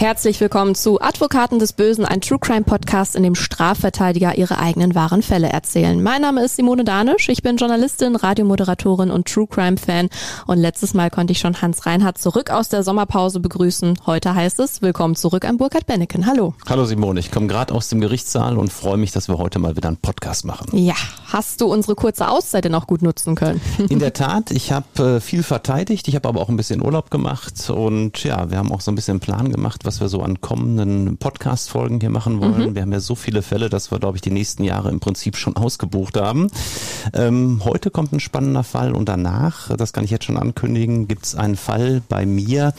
Herzlich willkommen zu Advokaten des Bösen, ein True Crime Podcast, in dem Strafverteidiger ihre eigenen wahren Fälle erzählen. Mein Name ist Simone Danisch, ich bin Journalistin, Radiomoderatorin und True Crime Fan und letztes Mal konnte ich schon Hans Reinhardt zurück aus der Sommerpause begrüßen. Heute heißt es, willkommen zurück an Burkhard Benneken. Hallo. Hallo Simone, ich komme gerade aus dem Gerichtssaal und freue mich, dass wir heute mal wieder einen Podcast machen. Ja, hast du unsere kurze Auszeit denn auch gut nutzen können? In der Tat, ich habe äh, viel verteidigt, ich habe aber auch ein bisschen Urlaub gemacht und ja, wir haben auch so ein bisschen Plan gemacht, was wir so an kommenden Podcast-Folgen hier machen wollen. Mhm. Wir haben ja so viele Fälle, dass wir, glaube ich, die nächsten Jahre im Prinzip schon ausgebucht haben. Ähm, heute kommt ein spannender Fall und danach, das kann ich jetzt schon ankündigen, gibt es einen Fall bei mir,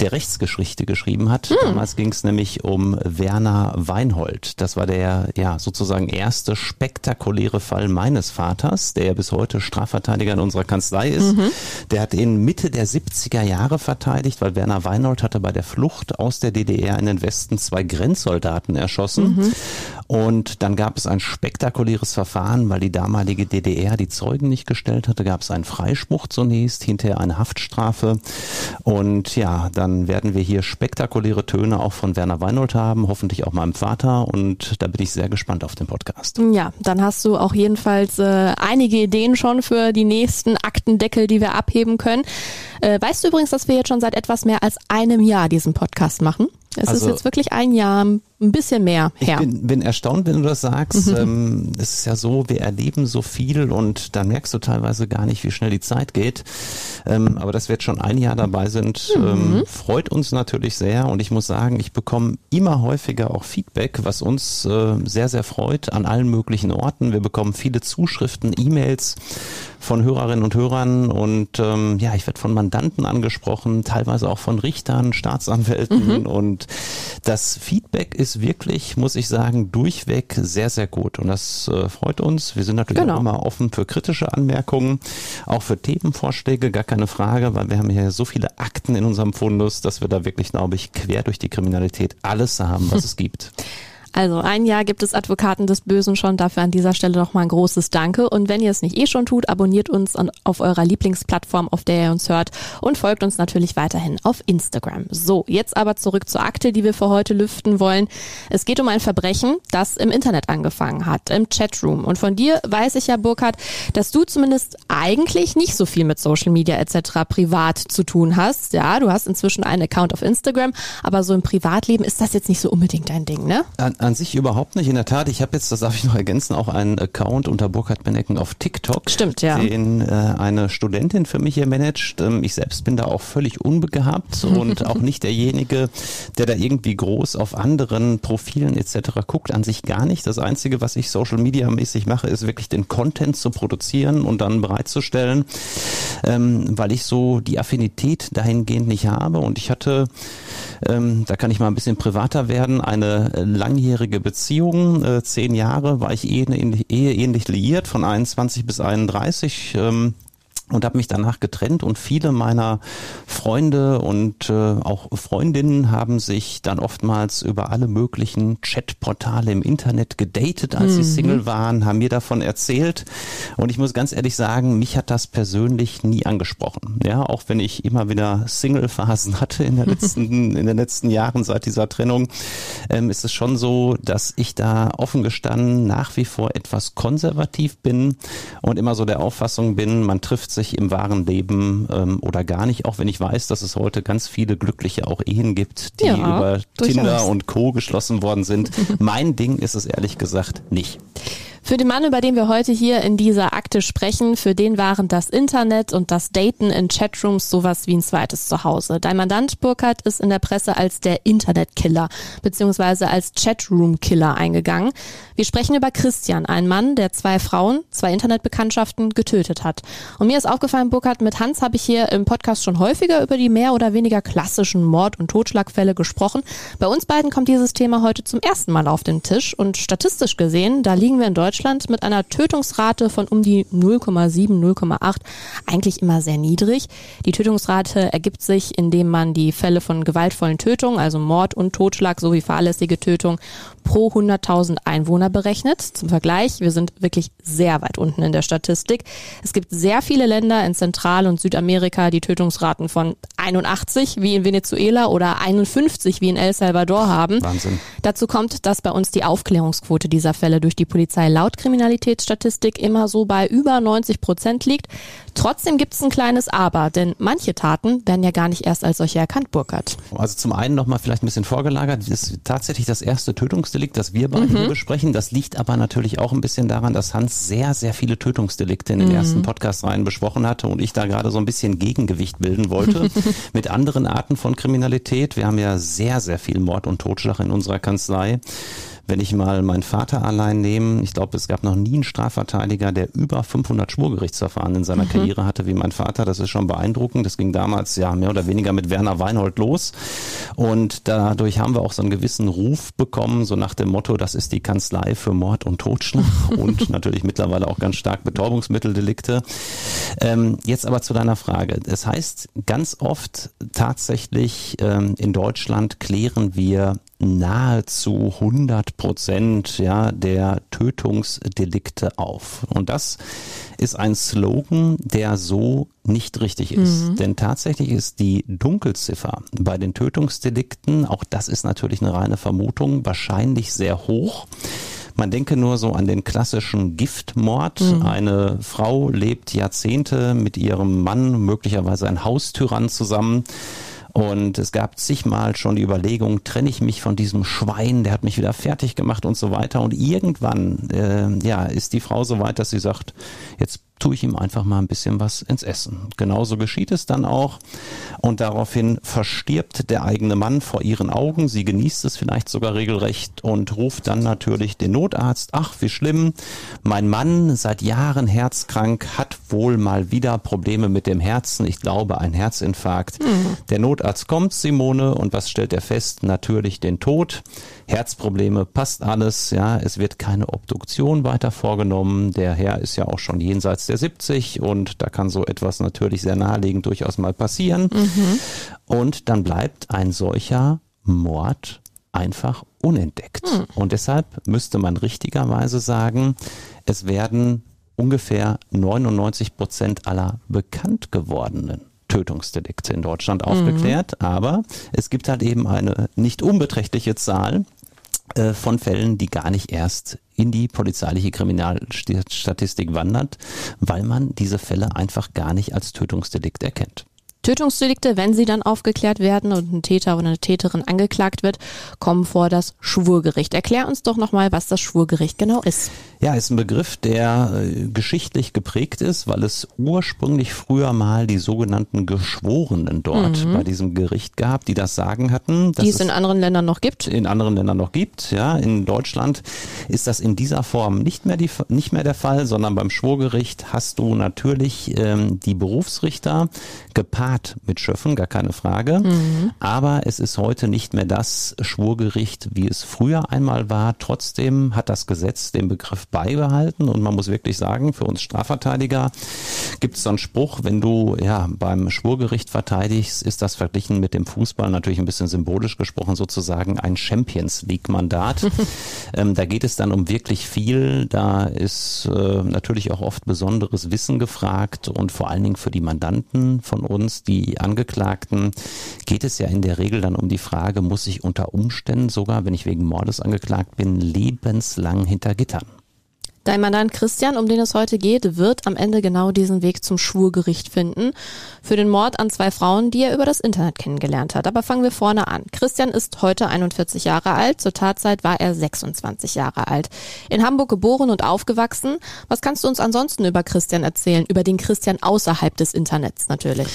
der Rechtsgeschichte geschrieben hat. Mhm. Damals ging es nämlich um Werner Weinhold. Das war der ja sozusagen erste spektakuläre Fall meines Vaters, der ja bis heute Strafverteidiger in unserer Kanzlei ist. Mhm. Der hat ihn Mitte der 70er Jahre verteidigt, weil Werner Weinhold hatte bei der Flucht aus der DDR in den Westen zwei Grenzsoldaten erschossen. Mhm. Und dann gab es ein spektakuläres Verfahren, weil die damalige DDR die Zeugen nicht gestellt hatte, gab es einen Freispruch zunächst, hinterher eine Haftstrafe. Und ja, dann werden wir hier spektakuläre Töne auch von Werner Weinhold haben, hoffentlich auch meinem Vater. Und da bin ich sehr gespannt auf den Podcast. Ja, dann hast du auch jedenfalls äh, einige Ideen schon für die nächsten Aktendeckel, die wir abheben können. Äh, weißt du übrigens, dass wir jetzt schon seit etwas mehr als einem Jahr diesen Podcast machen? denken Es also, ist jetzt wirklich ein Jahr, ein bisschen mehr her. Ich bin, bin erstaunt, wenn du das sagst. Mhm. Ähm, es ist ja so, wir erleben so viel und dann merkst du teilweise gar nicht, wie schnell die Zeit geht. Ähm, aber dass wir jetzt schon ein Jahr dabei sind, mhm. ähm, freut uns natürlich sehr. Und ich muss sagen, ich bekomme immer häufiger auch Feedback, was uns äh, sehr, sehr freut an allen möglichen Orten. Wir bekommen viele Zuschriften, E-Mails von Hörerinnen und Hörern und ähm, ja, ich werde von Mandanten angesprochen, teilweise auch von Richtern, Staatsanwälten mhm. und das Feedback ist wirklich, muss ich sagen, durchweg sehr, sehr gut und das äh, freut uns. Wir sind natürlich genau. auch immer offen für kritische Anmerkungen, auch für Themenvorschläge, gar keine Frage, weil wir haben hier so viele Akten in unserem Fundus, dass wir da wirklich, glaube ich, quer durch die Kriminalität alles haben, was es gibt. Also ein Jahr gibt es Advokaten des Bösen schon. Dafür an dieser Stelle nochmal ein großes Danke. Und wenn ihr es nicht eh schon tut, abonniert uns auf eurer Lieblingsplattform, auf der ihr uns hört und folgt uns natürlich weiterhin auf Instagram. So, jetzt aber zurück zur Akte, die wir für heute lüften wollen. Es geht um ein Verbrechen, das im Internet angefangen hat, im Chatroom. Und von dir weiß ich ja, Burkhard, dass du zumindest eigentlich nicht so viel mit Social Media etc. privat zu tun hast. Ja, du hast inzwischen einen Account auf Instagram, aber so im Privatleben ist das jetzt nicht so unbedingt dein Ding, ne? An an sich überhaupt nicht. In der Tat, ich habe jetzt, das darf ich noch ergänzen, auch einen Account unter Burkhard Benecken auf TikTok. Stimmt, ja. Den äh, eine Studentin für mich hier managt. Ähm, ich selbst bin da auch völlig unbegabt und auch nicht derjenige, der da irgendwie groß auf anderen Profilen etc. guckt. An sich gar nicht. Das Einzige, was ich Social Media mäßig mache, ist wirklich den Content zu produzieren und dann bereitzustellen, ähm, weil ich so die Affinität dahingehend nicht habe. Und ich hatte, ähm, da kann ich mal ein bisschen privater werden, eine langjährige langjährige Beziehung. Äh, zehn Jahre war ich eheähnlich, eheähnlich liiert, von 21 bis 31. Ähm, und habe mich danach getrennt und viele meiner Freunde und äh, auch Freundinnen haben sich dann oftmals über alle möglichen Chatportale im Internet gedatet, als mhm. sie Single waren, haben mir davon erzählt und ich muss ganz ehrlich sagen, mich hat das persönlich nie angesprochen. Ja, auch wenn ich immer wieder Single-Phasen hatte in, der letzten, in den letzten Jahren seit dieser Trennung, ähm, ist es schon so, dass ich da offen gestanden nach wie vor etwas konservativ bin und immer so der Auffassung bin, man trifft sich im wahren Leben ähm, oder gar nicht, auch wenn ich weiß, dass es heute ganz viele glückliche auch Ehen gibt, die ja, über durchaus. Tinder und Co. geschlossen worden sind. mein Ding ist es ehrlich gesagt nicht. Für den Mann, über den wir heute hier in dieser Akte sprechen, für den waren das Internet und das Daten in Chatrooms sowas wie ein zweites Zuhause. Dein Mandant Burkhardt ist in der Presse als der Internetkiller bzw. als Chatroom-Killer eingegangen. Wir sprechen über Christian, einen Mann, der zwei Frauen, zwei Internetbekanntschaften getötet hat. Und mir ist aufgefallen, Burkhard, mit Hans habe ich hier im Podcast schon häufiger über die mehr oder weniger klassischen Mord- und Totschlagfälle gesprochen. Bei uns beiden kommt dieses Thema heute zum ersten Mal auf den Tisch und statistisch gesehen, da liegen wir in Deutschland mit einer Tötungsrate von um die 0,7, 0,8 eigentlich immer sehr niedrig. Die Tötungsrate ergibt sich, indem man die Fälle von gewaltvollen Tötungen, also Mord und Totschlag sowie fahrlässige Tötung pro 100.000 Einwohner berechnet. Zum Vergleich, wir sind wirklich sehr weit unten in der Statistik. Es gibt sehr viele Länder in Zentral- und Südamerika, die Tötungsraten von 81 wie in Venezuela oder 51 wie in El Salvador haben. Wahnsinn. Dazu kommt, dass bei uns die Aufklärungsquote dieser Fälle durch die Polizei laut Kriminalitätsstatistik immer so bei über 90 Prozent liegt. Trotzdem gibt es ein kleines Aber, denn manche Taten werden ja gar nicht erst als solche erkannt, Burkhardt. Also zum einen nochmal vielleicht ein bisschen vorgelagert, das ist tatsächlich das erste Tötungsdelikt, das wir beide hier besprechen. Das liegt aber natürlich auch ein bisschen daran, dass Hans sehr, sehr viele Tötungsdelikte in den ersten Podcast-Reihen besprochen hatte und ich da gerade so ein bisschen Gegengewicht bilden wollte mit anderen Arten von Kriminalität. Wir haben ja sehr, sehr viel Mord und Totschlag in unserer Kanzlei. Wenn ich mal meinen Vater allein nehme, ich glaube, es gab noch nie einen Strafverteidiger, der über 500 Schwurgerichtsverfahren in seiner Karriere hatte wie mein Vater. Das ist schon beeindruckend. Das ging damals ja mehr oder weniger mit Werner Weinhold los. Und dadurch haben wir auch so einen gewissen Ruf bekommen, so nach dem Motto, das ist die Kanzlei für Mord und Totschlag und natürlich mittlerweile auch ganz stark Betäubungsmitteldelikte. Ähm, jetzt aber zu deiner Frage. Das heißt, ganz oft tatsächlich ähm, in Deutschland klären wir nahezu 100 Prozent ja, der Tötungsdelikte auf. Und das ist ein Slogan, der so nicht richtig ist. Denn tatsächlich ist die Dunkelziffer bei den Tötungsdelikten, auch das ist natürlich eine reine Vermutung, wahrscheinlich sehr hoch. Man denke nur so an den klassischen Giftmord. Eine Frau lebt Jahrzehnte mit ihrem Mann, möglicherweise ein Haustyrann zusammen. Und es gab zigmal schon die Überlegung, trenne ich mich von diesem Schwein, der hat mich wieder fertig gemacht und so weiter. Und irgendwann, äh, ja, ist die Frau so weit, dass sie sagt, jetzt tue ich ihm einfach mal ein bisschen was ins Essen. Genauso geschieht es dann auch. Und daraufhin verstirbt der eigene Mann vor ihren Augen. Sie genießt es vielleicht sogar regelrecht und ruft dann natürlich den Notarzt. Ach, wie schlimm. Mein Mann, seit Jahren herzkrank, hat wohl mal wieder Probleme mit dem Herzen. Ich glaube, ein Herzinfarkt. Der Notarzt kommt, Simone, und was stellt er fest? Natürlich den Tod. Herzprobleme, passt alles, ja. Es wird keine Obduktion weiter vorgenommen. Der Herr ist ja auch schon jenseits der 70 und da kann so etwas natürlich sehr naheliegend durchaus mal passieren. Und dann bleibt ein solcher Mord einfach unentdeckt. Und deshalb müsste man richtigerweise sagen, es werden ungefähr 99 Prozent aller bekannt gewordenen Tötungsdelikte in Deutschland aufgeklärt. Aber es gibt halt eben eine nicht unbeträchtliche Zahl von Fällen, die gar nicht erst in die polizeiliche Kriminalstatistik wandert, weil man diese Fälle einfach gar nicht als Tötungsdelikt erkennt. Tötungsdelikte, wenn sie dann aufgeklärt werden und ein Täter oder eine Täterin angeklagt wird, kommen vor das Schwurgericht. Erklär uns doch nochmal, was das Schwurgericht genau ist. Ja, ist ein Begriff, der äh, geschichtlich geprägt ist, weil es ursprünglich früher mal die sogenannten Geschworenen dort bei diesem Gericht gab, die das Sagen hatten. Die es in anderen Ländern noch gibt. in anderen Ländern noch gibt. Ja, in Deutschland ist das in dieser Form nicht mehr, die, nicht mehr der Fall, sondern beim Schwurgericht hast du natürlich ähm, die Berufsrichter gepaart mit Schöffen, gar keine Frage. Aber es ist heute nicht mehr das Schwurgericht, wie es früher einmal war. Trotzdem hat das Gesetz den Begriff beibehalten und man muss wirklich sagen, für uns Strafverteidiger gibt es so einen Spruch, wenn du ja beim Schwurgericht verteidigst, ist das verglichen mit dem Fußball natürlich ein bisschen symbolisch gesprochen sozusagen ein Champions League Mandat. ähm, da geht es dann um wirklich viel. Da ist äh, natürlich auch oft besonderes Wissen gefragt und vor allen Dingen für die Mandanten von uns, die Angeklagten, geht es ja in der Regel dann um die Frage, muss ich unter Umständen sogar, wenn ich wegen Mordes angeklagt bin, lebenslang hinter Gittern? Dein Mandant Christian, um den es heute geht, wird am Ende genau diesen Weg zum Schwurgericht finden. Für den Mord an zwei Frauen, die er über das Internet kennengelernt hat. Aber fangen wir vorne an. Christian ist heute 41 Jahre alt. Zur Tatzeit war er 26 Jahre alt. In Hamburg geboren und aufgewachsen. Was kannst du uns ansonsten über Christian erzählen? Über den Christian außerhalb des Internets natürlich.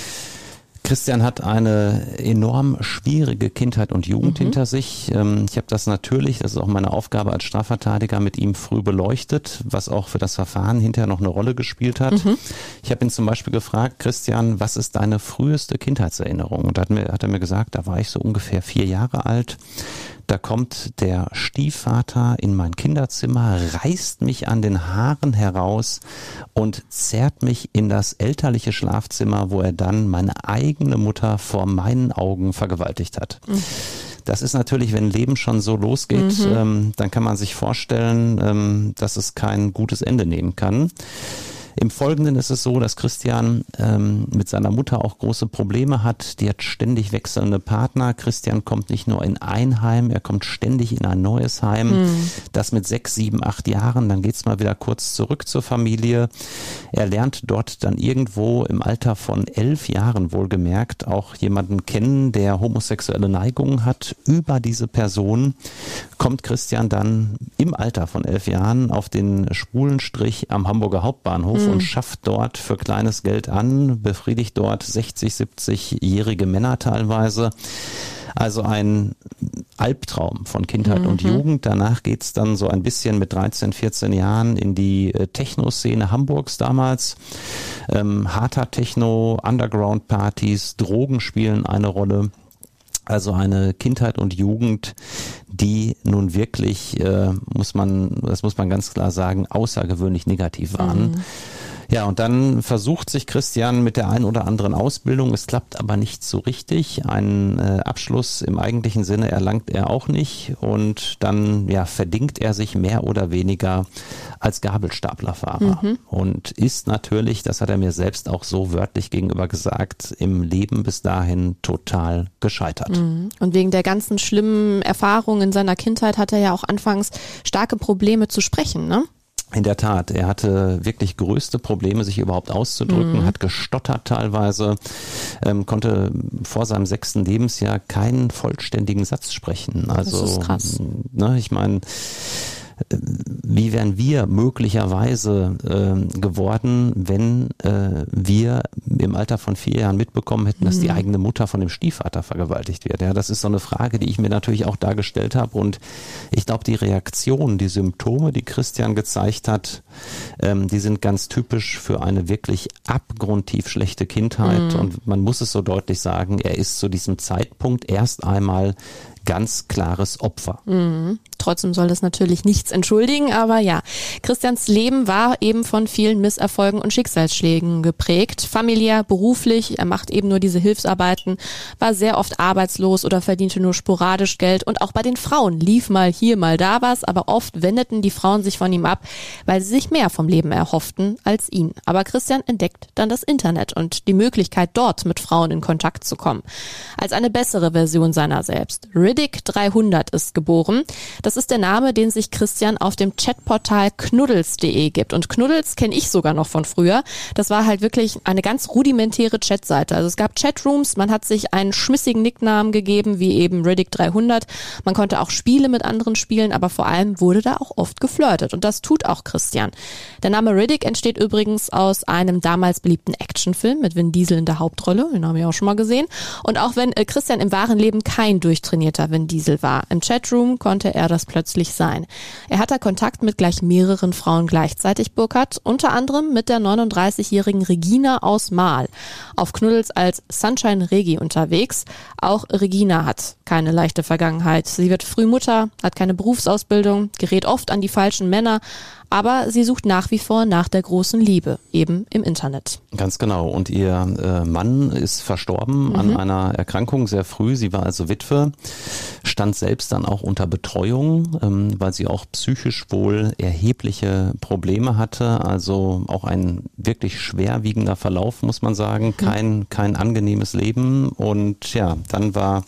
Christian hat eine enorm schwierige Kindheit und Jugend mhm. hinter sich. Ähm, ich habe das natürlich, das ist auch meine Aufgabe als Strafverteidiger, mit ihm früh beleuchtet, was auch für das Verfahren hinterher noch eine Rolle gespielt hat. Mhm. Ich habe ihn zum Beispiel gefragt, Christian, was ist deine früheste Kindheitserinnerung? Und da hat, mir, hat er mir gesagt, da war ich so ungefähr vier Jahre alt. Da kommt der Stiefvater in mein Kinderzimmer, reißt mich an den Haaren heraus und zerrt mich in das elterliche Schlafzimmer, wo er dann meine eigene Mutter vor meinen Augen vergewaltigt hat. Mhm. Das ist natürlich, wenn Leben schon so losgeht, mhm. ähm, dann kann man sich vorstellen, ähm, dass es kein gutes Ende nehmen kann. Im Folgenden ist es so, dass Christian ähm, mit seiner Mutter auch große Probleme hat. Die hat ständig wechselnde Partner. Christian kommt nicht nur in ein Heim, er kommt ständig in ein neues Heim. Mhm. Das mit sechs, sieben, acht Jahren. Dann geht's mal wieder kurz zurück zur Familie. Er lernt dort dann irgendwo im Alter von elf Jahren wohlgemerkt auch jemanden kennen, der homosexuelle Neigungen hat. Über diese Person kommt Christian dann im Alter von elf Jahren auf den schwulen Strich am Hamburger Hauptbahnhof. Mhm und schafft dort für kleines Geld an, befriedigt dort 60, 70-jährige Männer teilweise. Also ein Albtraum von Kindheit mhm. und Jugend. Danach geht's dann so ein bisschen mit 13, 14 Jahren in die äh, Techno-Szene Hamburgs damals. Ähm, harter Techno, Underground-Partys, Drogen spielen eine Rolle. Also eine Kindheit und Jugend, die nun wirklich, äh, muss man, das muss man ganz klar sagen, außergewöhnlich negativ waren. Mhm. Ja, und dann versucht sich Christian mit der einen oder anderen Ausbildung. Es klappt aber nicht so richtig. Einen äh, Abschluss im eigentlichen Sinne erlangt er auch nicht. Und dann ja, verdingt er sich mehr oder weniger als Gabelstaplerfahrer. Mhm. Und ist natürlich, das hat er mir selbst auch so wörtlich gegenüber gesagt, im Leben bis dahin total gescheitert. Mhm. Und wegen der ganzen schlimmen Erfahrungen in seiner Kindheit hat er ja auch anfangs starke Probleme zu sprechen, ne? In der Tat, er hatte wirklich größte Probleme, sich überhaupt auszudrücken, mhm. hat gestottert teilweise, ähm, konnte vor seinem sechsten Lebensjahr keinen vollständigen Satz sprechen. Also, das ist krass. Ne, ich meine, wie wären wir möglicherweise äh, geworden, wenn äh, wir im Alter von vier Jahren mitbekommen hätten, dass mhm. die eigene Mutter von dem Stiefvater vergewaltigt wird. Ja, das ist so eine Frage, die ich mir natürlich auch dargestellt habe. Und ich glaube, die Reaktionen, die Symptome, die Christian gezeigt hat, ähm, die sind ganz typisch für eine wirklich abgrundtief schlechte Kindheit. Mhm. Und man muss es so deutlich sagen, er ist zu diesem Zeitpunkt erst einmal ganz klares Opfer. Mhm. Trotzdem soll das natürlich nichts entschuldigen, aber ja, Christians Leben war eben von vielen Misserfolgen und Schicksalsschlägen geprägt. Familiär, beruflich, er macht eben nur diese Hilfsarbeiten, war sehr oft arbeitslos oder verdiente nur sporadisch Geld und auch bei den Frauen lief mal hier, mal da was, aber oft wendeten die Frauen sich von ihm ab, weil sie sich mehr vom Leben erhofften als ihn. Aber Christian entdeckt dann das Internet und die Möglichkeit dort mit Frauen in Kontakt zu kommen. Als eine bessere Version seiner selbst. Riddick 300 ist geboren. Das ist der Name, den sich Christian auf dem Chatportal knuddels.de gibt. Und Knuddels kenne ich sogar noch von früher. Das war halt wirklich eine ganz rudimentäre Chatseite. Also es gab Chatrooms, man hat sich einen schmissigen Nicknamen gegeben, wie eben Riddick 300. Man konnte auch Spiele mit anderen spielen, aber vor allem wurde da auch oft geflirtet. Und das tut auch Christian. Der Name Riddick entsteht übrigens aus einem damals beliebten Actionfilm mit Vin Diesel in der Hauptrolle. Den haben wir auch schon mal gesehen. Und auch wenn äh, Christian im wahren Leben kein durchtrainierter Vin Diesel war. Im Chatroom konnte er das plötzlich sein. Er hatte Kontakt mit gleich mehreren Frauen gleichzeitig, Burkhardt, unter anderem mit der 39-jährigen Regina aus Mahl. Auf Knuddels als Sunshine Regi unterwegs. Auch Regina hat keine leichte Vergangenheit. Sie wird Frühmutter, hat keine Berufsausbildung, gerät oft an die falschen Männer, aber sie sucht nach wie vor nach der großen Liebe, eben im Internet. Ganz genau. Und ihr äh, Mann ist verstorben mhm. an einer Erkrankung sehr früh. Sie war also Witwe, stand selbst dann auch unter Betreuung, ähm, weil sie auch psychisch wohl erhebliche Probleme hatte. Also auch ein wirklich schwerwiegender Verlauf, muss man sagen. Mhm. Kein, kein angenehmes Leben. Und ja, dann war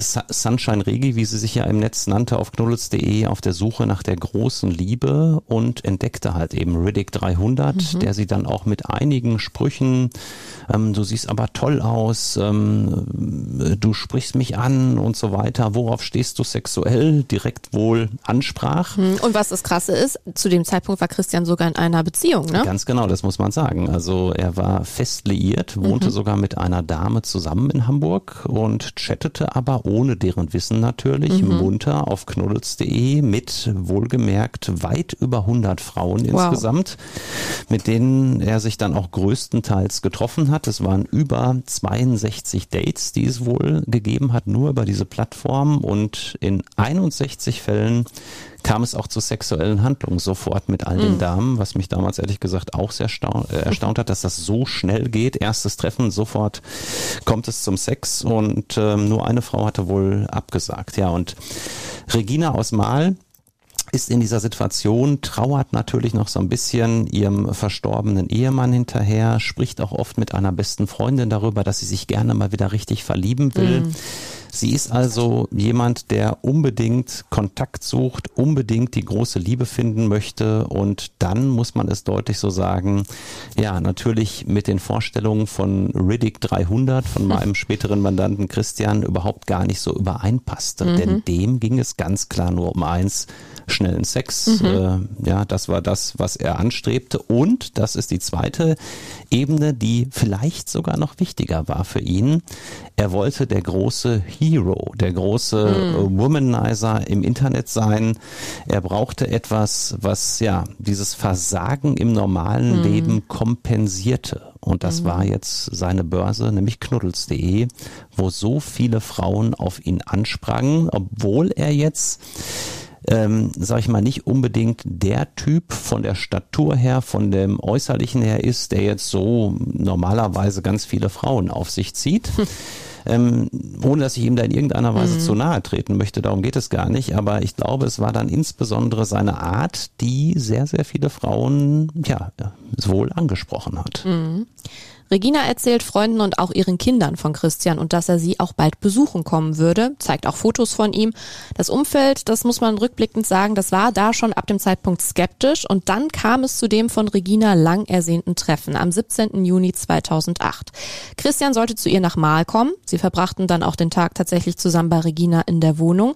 Sunshine Regi, wie sie sich ja im Netz nannte, auf knuddels.de auf der Suche nach der großen Liebe und entdeckte halt eben Riddick 300, mhm. der sie dann auch mit einigen Sprüchen, ähm, du siehst aber toll aus, ähm, du sprichst mich an und so weiter, worauf stehst du sexuell, direkt wohl ansprach. Mhm. Und was das Krasse ist, zu dem Zeitpunkt war Christian sogar in einer Beziehung, ne? Ganz genau, das muss man sagen. Also er war fest liiert, wohnte mhm. sogar mit einer Dame zusammen in Hamburg und chattete aber ohne deren Wissen natürlich mhm. munter auf knuddels.de mit wohlgemerkt weit über 100 Frauen wow. insgesamt, mit denen er sich dann auch größtenteils getroffen hat. Es waren über 62 Dates, die es wohl gegeben hat, nur über diese Plattform und in 61 Fällen kam es auch zu sexuellen Handlungen sofort mit all den mhm. Damen, was mich damals ehrlich gesagt auch sehr äh, erstaunt hat, dass das so schnell geht. Erstes Treffen, sofort kommt es zum Sex und ähm, nur eine Frau hatte wohl abgesagt. Ja, und Regina aus Mahl, ist in dieser Situation, trauert natürlich noch so ein bisschen ihrem verstorbenen Ehemann hinterher, spricht auch oft mit einer besten Freundin darüber, dass sie sich gerne mal wieder richtig verlieben will. Mhm. Sie ist also jemand, der unbedingt Kontakt sucht, unbedingt die große Liebe finden möchte und dann muss man es deutlich so sagen, ja, natürlich mit den Vorstellungen von Riddick 300, von meinem späteren Mandanten Christian, überhaupt gar nicht so übereinpasste. Mhm. Denn dem ging es ganz klar nur um eins, schnellen Sex. Mhm. Äh, ja, das war das, was er anstrebte. Und das ist die zweite Ebene, die vielleicht sogar noch wichtiger war für ihn. Er wollte der große Hero, der große mhm. Womanizer im Internet sein. Er brauchte etwas, was ja dieses Versagen im normalen mhm. Leben kompensierte. Und das mhm. war jetzt seine Börse, nämlich knuddels.de, wo so viele Frauen auf ihn ansprangen, obwohl er jetzt ähm, sag ich mal, nicht unbedingt der Typ von der Statur her, von dem Äußerlichen her ist, der jetzt so normalerweise ganz viele Frauen auf sich zieht. Ähm, ohne dass ich ihm da in irgendeiner Weise mhm. zu nahe treten möchte, darum geht es gar nicht. Aber ich glaube, es war dann insbesondere seine Art, die sehr, sehr viele Frauen ja wohl angesprochen hat. Mhm. Regina erzählt Freunden und auch ihren Kindern von Christian und dass er sie auch bald besuchen kommen würde, zeigt auch Fotos von ihm. Das Umfeld, das muss man rückblickend sagen, das war da schon ab dem Zeitpunkt skeptisch und dann kam es zu dem von Regina lang ersehnten Treffen am 17. Juni 2008. Christian sollte zu ihr nach Mahl kommen. Sie verbrachten dann auch den Tag tatsächlich zusammen bei Regina in der Wohnung.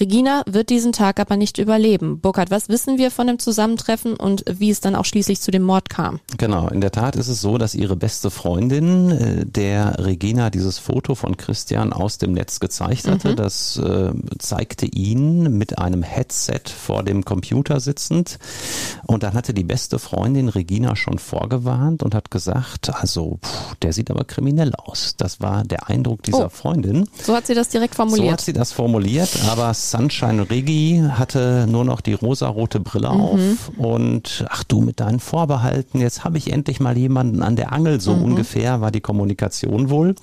Regina wird diesen Tag aber nicht überleben. Burkhard, was wissen wir von dem Zusammentreffen und wie es dann auch schließlich zu dem Mord kam? Genau, in der Tat ist es so, dass ihre beste Freundin äh, der Regina dieses Foto von Christian aus dem Netz gezeigt hatte. Mhm. Das äh, zeigte ihn mit einem Headset vor dem Computer sitzend. Und dann hatte die beste Freundin Regina schon vorgewarnt und hat gesagt, also pff, der sieht aber kriminell aus. Das war der Eindruck dieser oh. Freundin. So hat sie das direkt formuliert. So hat sie das formuliert, aber Sunshine Rigi hatte nur noch die rosarote Brille mhm. auf und ach du mit deinen Vorbehalten, jetzt habe ich endlich mal jemanden an der Angel, so mhm. ungefähr war die Kommunikation wohl.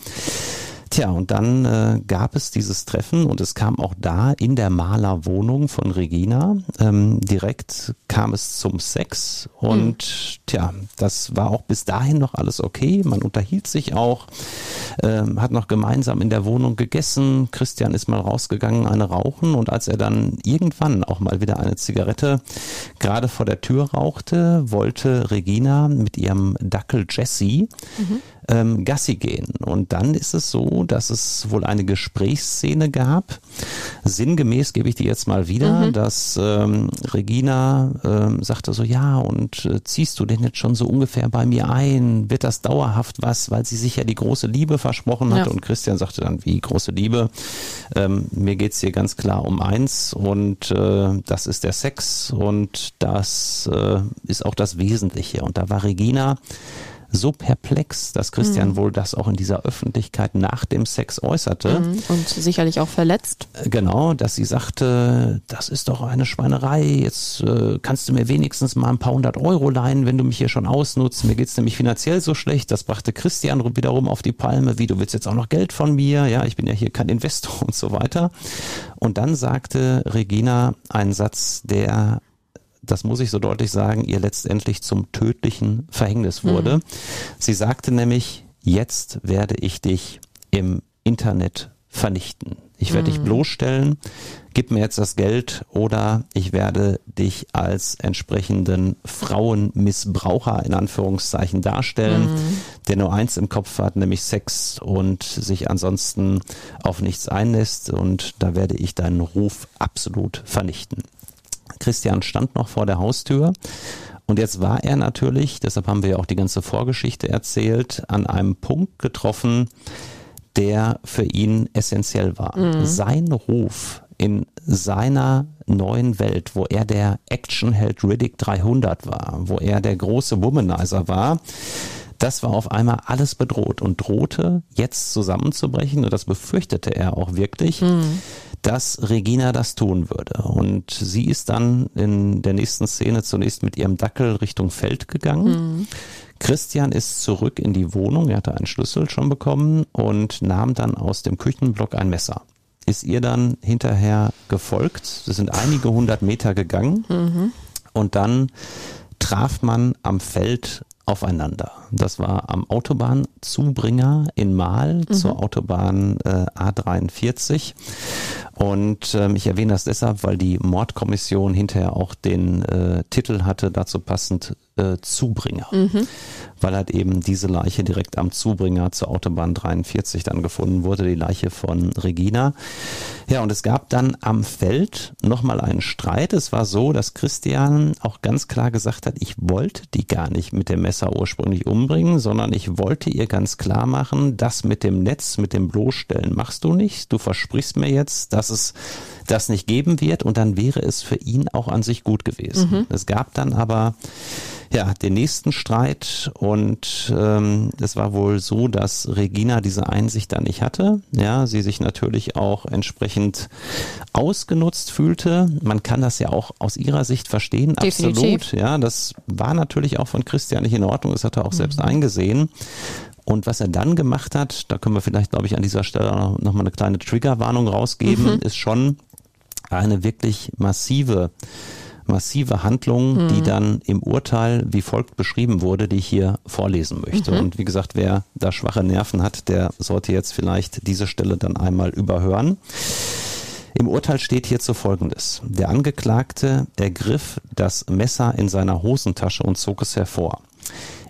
Tja, und dann äh, gab es dieses Treffen und es kam auch da in der Malerwohnung von Regina. Ähm, direkt kam es zum Sex und mhm. tja, das war auch bis dahin noch alles okay. Man unterhielt sich auch, ähm, hat noch gemeinsam in der Wohnung gegessen. Christian ist mal rausgegangen, eine rauchen und als er dann irgendwann auch mal wieder eine Zigarette gerade vor der Tür rauchte, wollte Regina mit ihrem Dackel Jesse mhm ähm, Gassi gehen. Und dann ist es so, dass es wohl eine Gesprächsszene gab. Sinngemäß gebe ich die jetzt mal wieder, mhm. dass ähm, Regina ähm, sagte so, ja, und äh, ziehst du denn jetzt schon so ungefähr bei mir ein? Wird das dauerhaft was? Weil sie sich ja die große Liebe versprochen hat. Ja. Und Christian sagte dann, wie große Liebe? Ähm, mir geht's hier ganz klar um eins und äh, das ist der Sex und das äh, ist auch das Wesentliche. Und da war Regina so perplex, dass Christian mhm. wohl das auch in dieser Öffentlichkeit nach dem Sex äußerte. Mhm. Und sicherlich auch verletzt. Äh, genau, dass sie sagte, das ist doch eine Schweinerei, jetzt äh, kannst du mir wenigstens mal ein paar hundert Euro leihen, wenn du mich hier schon ausnutzt. Mir geht's nämlich finanziell so schlecht. Das brachte Christian wiederum auf die Palme, wie du willst jetzt auch noch Geld von mir, ja, ich bin ja hier kein Investor und so weiter. Und dann sagte Regina einen Satz, der das muss ich so deutlich sagen, ihr letztendlich zum tödlichen Verhängnis wurde. Mhm. Sie sagte nämlich, jetzt werde ich dich im Internet vernichten. Ich werde dich bloßstellen, gib mir jetzt das Geld oder ich werde dich als entsprechenden Frauenmissbraucher in Anführungszeichen darstellen, der nur eins im Kopf hat, nämlich Sex und sich ansonsten auf nichts einlässt und da werde ich deinen Ruf absolut vernichten. Christian stand noch vor der Haustür und jetzt war er natürlich, deshalb haben wir ja auch die ganze Vorgeschichte erzählt, an einem Punkt getroffen, der für ihn essentiell war. Sein Ruf in seiner neuen Welt, wo er der Actionheld Riddick 300 war, wo er der große Womanizer war, das war auf einmal alles bedroht und drohte jetzt zusammenzubrechen und das befürchtete er auch wirklich, dass Regina das tun würde. Und sie ist dann in der nächsten Szene zunächst mit ihrem Dackel Richtung Feld gegangen. Christian ist zurück in die Wohnung, er hatte einen Schlüssel schon bekommen und nahm dann aus dem Küchenblock ein Messer. Ist ihr dann hinterher gefolgt. Das sind einige hundert Meter gegangen und dann traf man am Feld aufeinander. Das war am Autobahnzubringer in Mahl zur Autobahn äh, A43. Und ähm, ich erwähne das deshalb, weil die Mordkommission hinterher auch den äh, Titel hatte, dazu passend äh, Zubringer. Weil halt eben diese Leiche direkt am Zubringer zur Autobahn 43 dann gefunden wurde, die Leiche von Regina. Ja, und es gab dann am Feld nochmal einen Streit. Es war so, dass Christian auch ganz klar gesagt hat, ich wollte die gar nicht mit dem Messer ursprünglich umbringen, sondern ich wollte ihr ganz klar machen, das mit dem Netz, mit dem Bloßstellen machst du nicht. Du versprichst mir jetzt, dass es das nicht geben wird und dann wäre es für ihn auch an sich gut gewesen. Es gab dann aber ja, den nächsten Streit und ähm, es war wohl so, dass Regina diese Einsicht dann nicht hatte. Ja, sie sich natürlich auch entsprechend ausgenutzt fühlte. Man kann das ja auch aus ihrer Sicht verstehen, Definitiv. absolut. Ja, das war natürlich auch von Christian nicht in Ordnung. Das hat er auch selbst eingesehen. Und was er dann gemacht hat, da können wir vielleicht, glaube ich, an dieser Stelle nochmal eine kleine Triggerwarnung rausgeben, ist schon eine wirklich massive massive Handlung, die dann im Urteil wie folgt beschrieben wurde, die ich hier vorlesen möchte. Und wie gesagt, wer da schwache Nerven hat, der sollte jetzt vielleicht diese Stelle dann einmal überhören. Im Urteil steht hierzu Folgendes. Der Angeklagte ergriff das Messer in seiner Hosentasche und zog es hervor.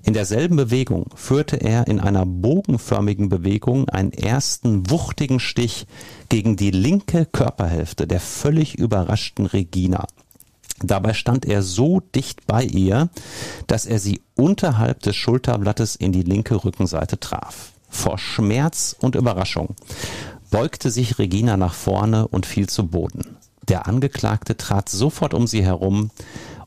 In derselben Bewegung führte er in einer bogenförmigen Bewegung einen ersten wuchtigen Stich gegen die linke Körperhälfte der völlig überraschten Regina. Dabei stand er so dicht bei ihr, dass er sie unterhalb des Schulterblattes in die linke Rückenseite traf. Vor Schmerz und Überraschung beugte sich Regina nach vorne und fiel zu Boden. Der Angeklagte trat sofort um sie herum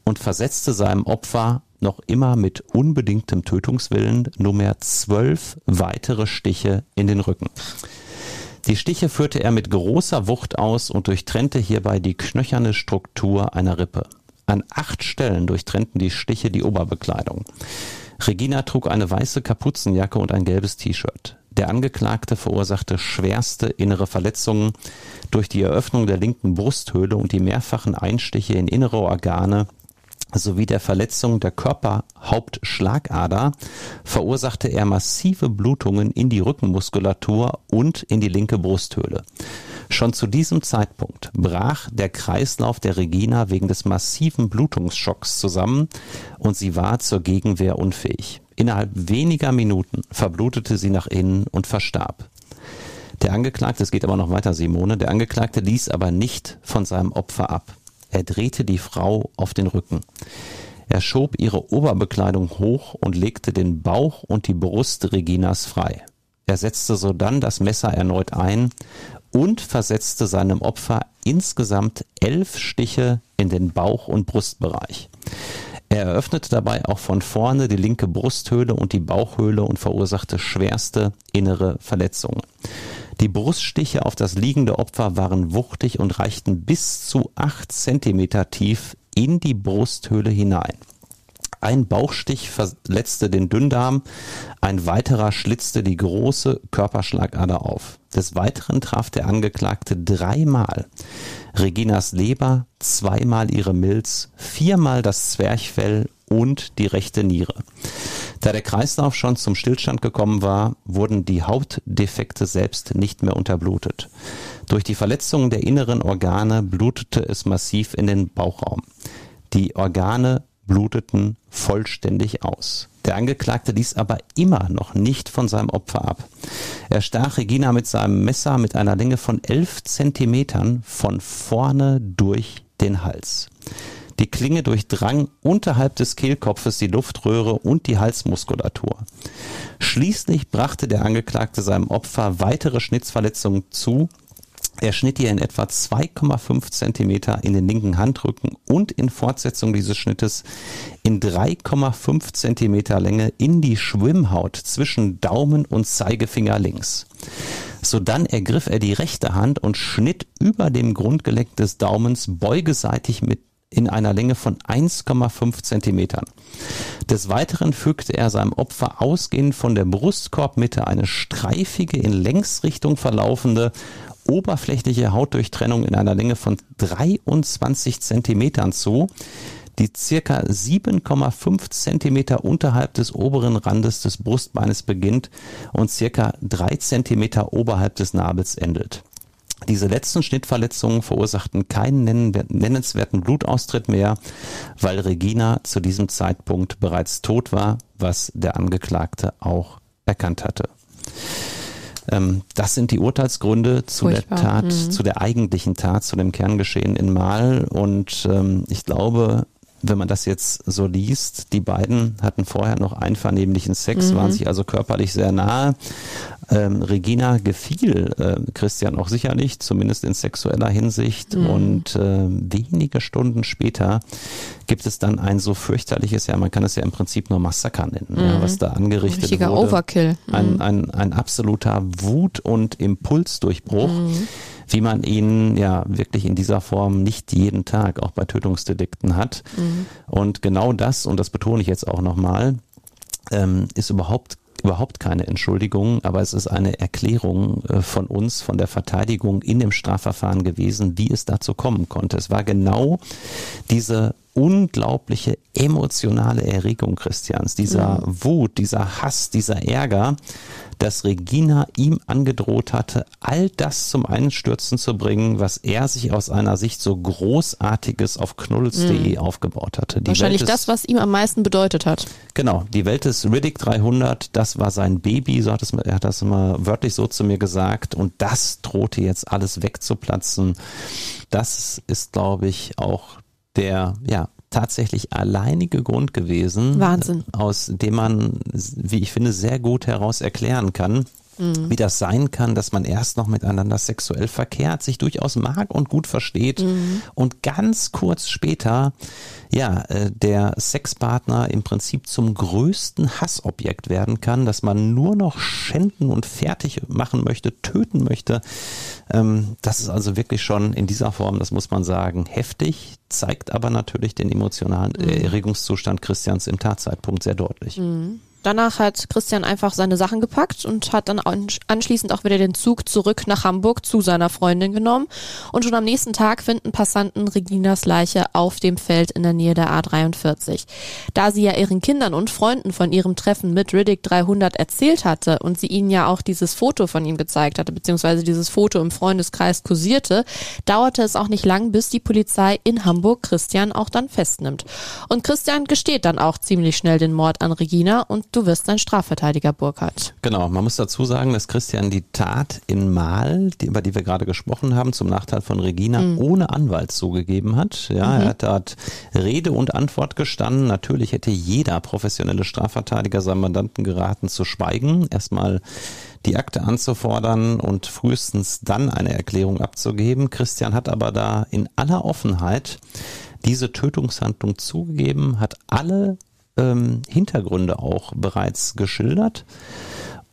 und versetzte seinem Opfer noch immer mit unbedingtem Tötungswillen nunmehr zwölf weitere Stiche in den Rücken. Die Stiche führte er mit großer Wucht aus und durchtrennte hierbei die knöcherne Struktur einer Rippe. An acht Stellen durchtrennten die Stiche die Oberbekleidung. Regina trug eine weiße Kapuzenjacke und ein gelbes T-Shirt. Der Angeklagte verursachte schwerste innere Verletzungen durch die Eröffnung der linken Brusthöhle und die mehrfachen Einstiche in innere Organe sowie der Verletzung der Körperhauptschlagader verursachte er massive Blutungen in die Rückenmuskulatur und in die linke Brusthöhle. Schon zu diesem Zeitpunkt brach der Kreislauf der Regina wegen des massiven Blutungsschocks zusammen und sie war zur Gegenwehr unfähig. Innerhalb weniger Minuten verblutete sie nach innen und verstarb. Der Angeklagte, es geht aber noch weiter, Simone, der Angeklagte ließ aber nicht von seinem Opfer ab. Er drehte die Frau auf den Rücken. Er schob ihre Oberbekleidung hoch und legte den Bauch und die Brust Reginas frei. Er setzte sodann das Messer erneut ein und versetzte seinem Opfer insgesamt elf Stiche in den Bauch- und Brustbereich. Er eröffnete dabei auch von vorne die linke Brusthöhle und die Bauchhöhle und verursachte schwerste innere Verletzungen. Die Bruststiche auf das liegende Opfer waren wuchtig und reichten bis zu acht Zentimeter tief in die Brusthöhle hinein. Ein Bauchstich verletzte den Dünndarm, ein weiterer schlitzte die große Körperschlagader auf. Des Weiteren traf der Angeklagte dreimal Reginas Leber, zweimal ihre Milz, viermal das Zwerchfell und die rechte Niere. Da der Kreislauf schon zum Stillstand gekommen war, wurden die Hauptdefekte selbst nicht mehr unterblutet. Durch die Verletzungen der inneren Organe blutete es massiv in den Bauchraum. Die Organe bluteten vollständig aus. Der Angeklagte ließ aber immer noch nicht von seinem Opfer ab. Er stach Regina mit seinem Messer mit einer Länge von elf Zentimetern von vorne durch den Hals. Die Klinge durchdrang unterhalb des Kehlkopfes die Luftröhre und die Halsmuskulatur. Schließlich brachte der Angeklagte seinem Opfer weitere Schnitzverletzungen zu, er schnitt ihr in etwa 2,5 Zentimeter in den linken Handrücken und in Fortsetzung dieses Schnittes in 3,5 Zentimeter Länge in die Schwimmhaut zwischen Daumen und Zeigefinger links. Sodann ergriff er die rechte Hand und schnitt über dem Grundgelenk des Daumens beugeseitig mit in einer Länge von 1,5 Zentimetern. Des Weiteren fügte er seinem Opfer ausgehend von der Brustkorbmitte eine streifige, in Längsrichtung verlaufende oberflächliche Hautdurchtrennung in einer Länge von 23 Zentimetern zu, die circa 7,5 Zentimeter unterhalb des oberen Randes des Brustbeines beginnt und circa 3 Zentimeter oberhalb des Nabels endet. Diese letzten Schnittverletzungen verursachten keinen nennenswerten Blutaustritt mehr, weil Regina zu diesem Zeitpunkt bereits tot war, was der Angeklagte auch erkannt hatte. Ähm, das sind die Urteilsgründe zu Furchtbar. der Tat, mhm. zu der eigentlichen Tat, zu dem Kerngeschehen in Mal. Und ähm, ich glaube, wenn man das jetzt so liest, die beiden hatten vorher noch einvernehmlichen Sex, mhm. waren sich also körperlich sehr nahe. Ähm, Regina gefiel äh, Christian auch sicherlich, zumindest in sexueller Hinsicht. Mhm. Und äh, wenige Stunden später gibt es dann ein so fürchterliches, ja, man kann es ja im Prinzip nur Massaker nennen, mhm. ja, was da angerichtet Richtiger wurde. Overkill. Ein, mhm. ein, ein absoluter Wut- und Impulsdurchbruch. Mhm wie man ihn ja wirklich in dieser Form nicht jeden Tag auch bei Tötungsdelikten hat. Mhm. Und genau das, und das betone ich jetzt auch nochmal, ähm, ist überhaupt überhaupt keine Entschuldigung, aber es ist eine Erklärung äh, von uns, von der Verteidigung in dem Strafverfahren gewesen, wie es dazu kommen konnte. Es war genau diese unglaubliche emotionale Erregung Christians, dieser mhm. Wut, dieser Hass, dieser Ärger, dass Regina ihm angedroht hatte, all das zum Einstürzen zu bringen, was er sich aus einer Sicht so großartiges auf knuddels.de mhm. aufgebaut hatte. Die Wahrscheinlich ist, das, was ihm am meisten bedeutet hat. Genau, die Welt des Riddick 300, das war sein Baby, so hat es, er hat das immer wörtlich so zu mir gesagt und das drohte jetzt alles wegzuplatzen. Das ist, glaube ich, auch der, ja, tatsächlich alleinige Grund gewesen, Wahnsinn. aus dem man, wie ich finde, sehr gut heraus erklären kann, mhm. wie das sein kann, dass man erst noch miteinander sexuell verkehrt, sich durchaus mag und gut versteht mhm. und ganz kurz später ja, äh, der Sexpartner im Prinzip zum größten Hassobjekt werden kann, dass man nur noch schänden und fertig machen möchte, töten möchte. Ähm, das ist also wirklich schon in dieser Form, das muss man sagen, heftig, zeigt aber natürlich den emotionalen mhm. Erregungszustand Christians im Tatzeitpunkt sehr deutlich. Mhm. Danach hat Christian einfach seine Sachen gepackt und hat dann anschließend auch wieder den Zug zurück nach Hamburg zu seiner Freundin genommen. Und schon am nächsten Tag finden Passanten Reginas Leiche auf dem Feld in der Nähe der A43. Da sie ja ihren Kindern und Freunden von ihrem Treffen mit Riddick 300 erzählt hatte und sie ihnen ja auch dieses Foto von ihm gezeigt hatte, beziehungsweise dieses Foto im Freundeskreis kursierte, dauerte es auch nicht lang, bis die Polizei in Hamburg Christian auch dann festnimmt. Und Christian gesteht dann auch ziemlich schnell den Mord an Regina und du wirst ein Strafverteidiger, Burkhardt. Genau, man muss dazu sagen, dass Christian die Tat in Mal, die, über die wir gerade gesprochen haben, zum Nachteil von Regina mhm. ohne Anwalt zugegeben hat. Ja, mhm. er hat dort Rede und Antwort gestanden. Natürlich hätte jeder professionelle Strafverteidiger seinem Mandanten geraten zu schweigen, erstmal die Akte anzufordern und frühestens dann eine Erklärung abzugeben. Christian hat aber da in aller Offenheit diese Tötungshandlung zugegeben, hat alle ähm, Hintergründe auch bereits geschildert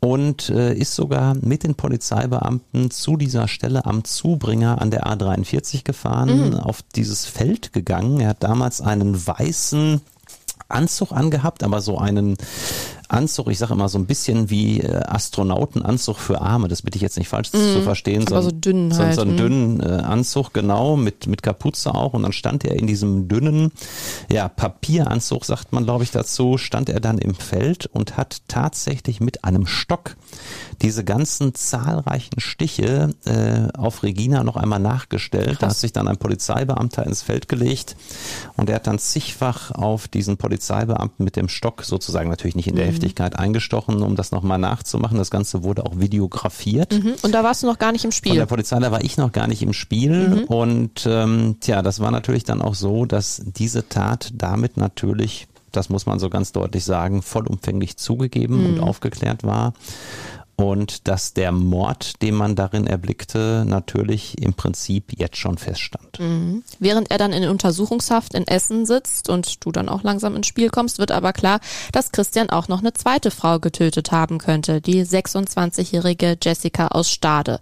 und äh, ist sogar mit den Polizeibeamten zu dieser Stelle am Zubringer an der A43 gefahren, mhm. auf dieses Feld gegangen. Er hat damals einen weißen Anzug angehabt, aber so einen Anzug, ich sage immer so ein bisschen wie äh, Astronautenanzug für Arme, das bitte ich jetzt nicht falsch zu verstehen. aber so ein- dünn so, halt, so einen mhm. dünnen äh, Anzug, genau, mit, mit Kapuze auch. Und dann stand er in diesem dünnen, ja, Papieranzug, sagt man, glaube ich, dazu, stand er dann im Feld und hat tatsächlich mit einem Stock diese ganzen zahlreichen Stiche äh, auf Regina noch einmal nachgestellt. Da hat sich dann ein Polizeibeamter ins Feld gelegt und er hat dann zigfach auf diesen Polizeibeamten mit dem Stock sozusagen natürlich nicht in Mhm. der Heftigkeit eingestochen, um das nochmal nachzumachen. Das Ganze wurde auch videografiert. Mhm. Und da warst du noch gar nicht im Von Spiel. der Polizei, da war ich noch gar nicht im Spiel. Und ähm, tja, das war natürlich dann auch so, dass diese Tat damit natürlich, das muss man so ganz deutlich sagen, vollumfänglich zugegeben und aufgeklärt war. Und dass der Mord, den man darin erblickte, natürlich im Prinzip jetzt schon feststand. Während er dann in Untersuchungshaft in Essen sitzt und du dann auch langsam ins Spiel kommst, wird aber klar, dass Christian auch noch eine zweite Frau getötet haben könnte, die 26-jährige Jessica aus Stade.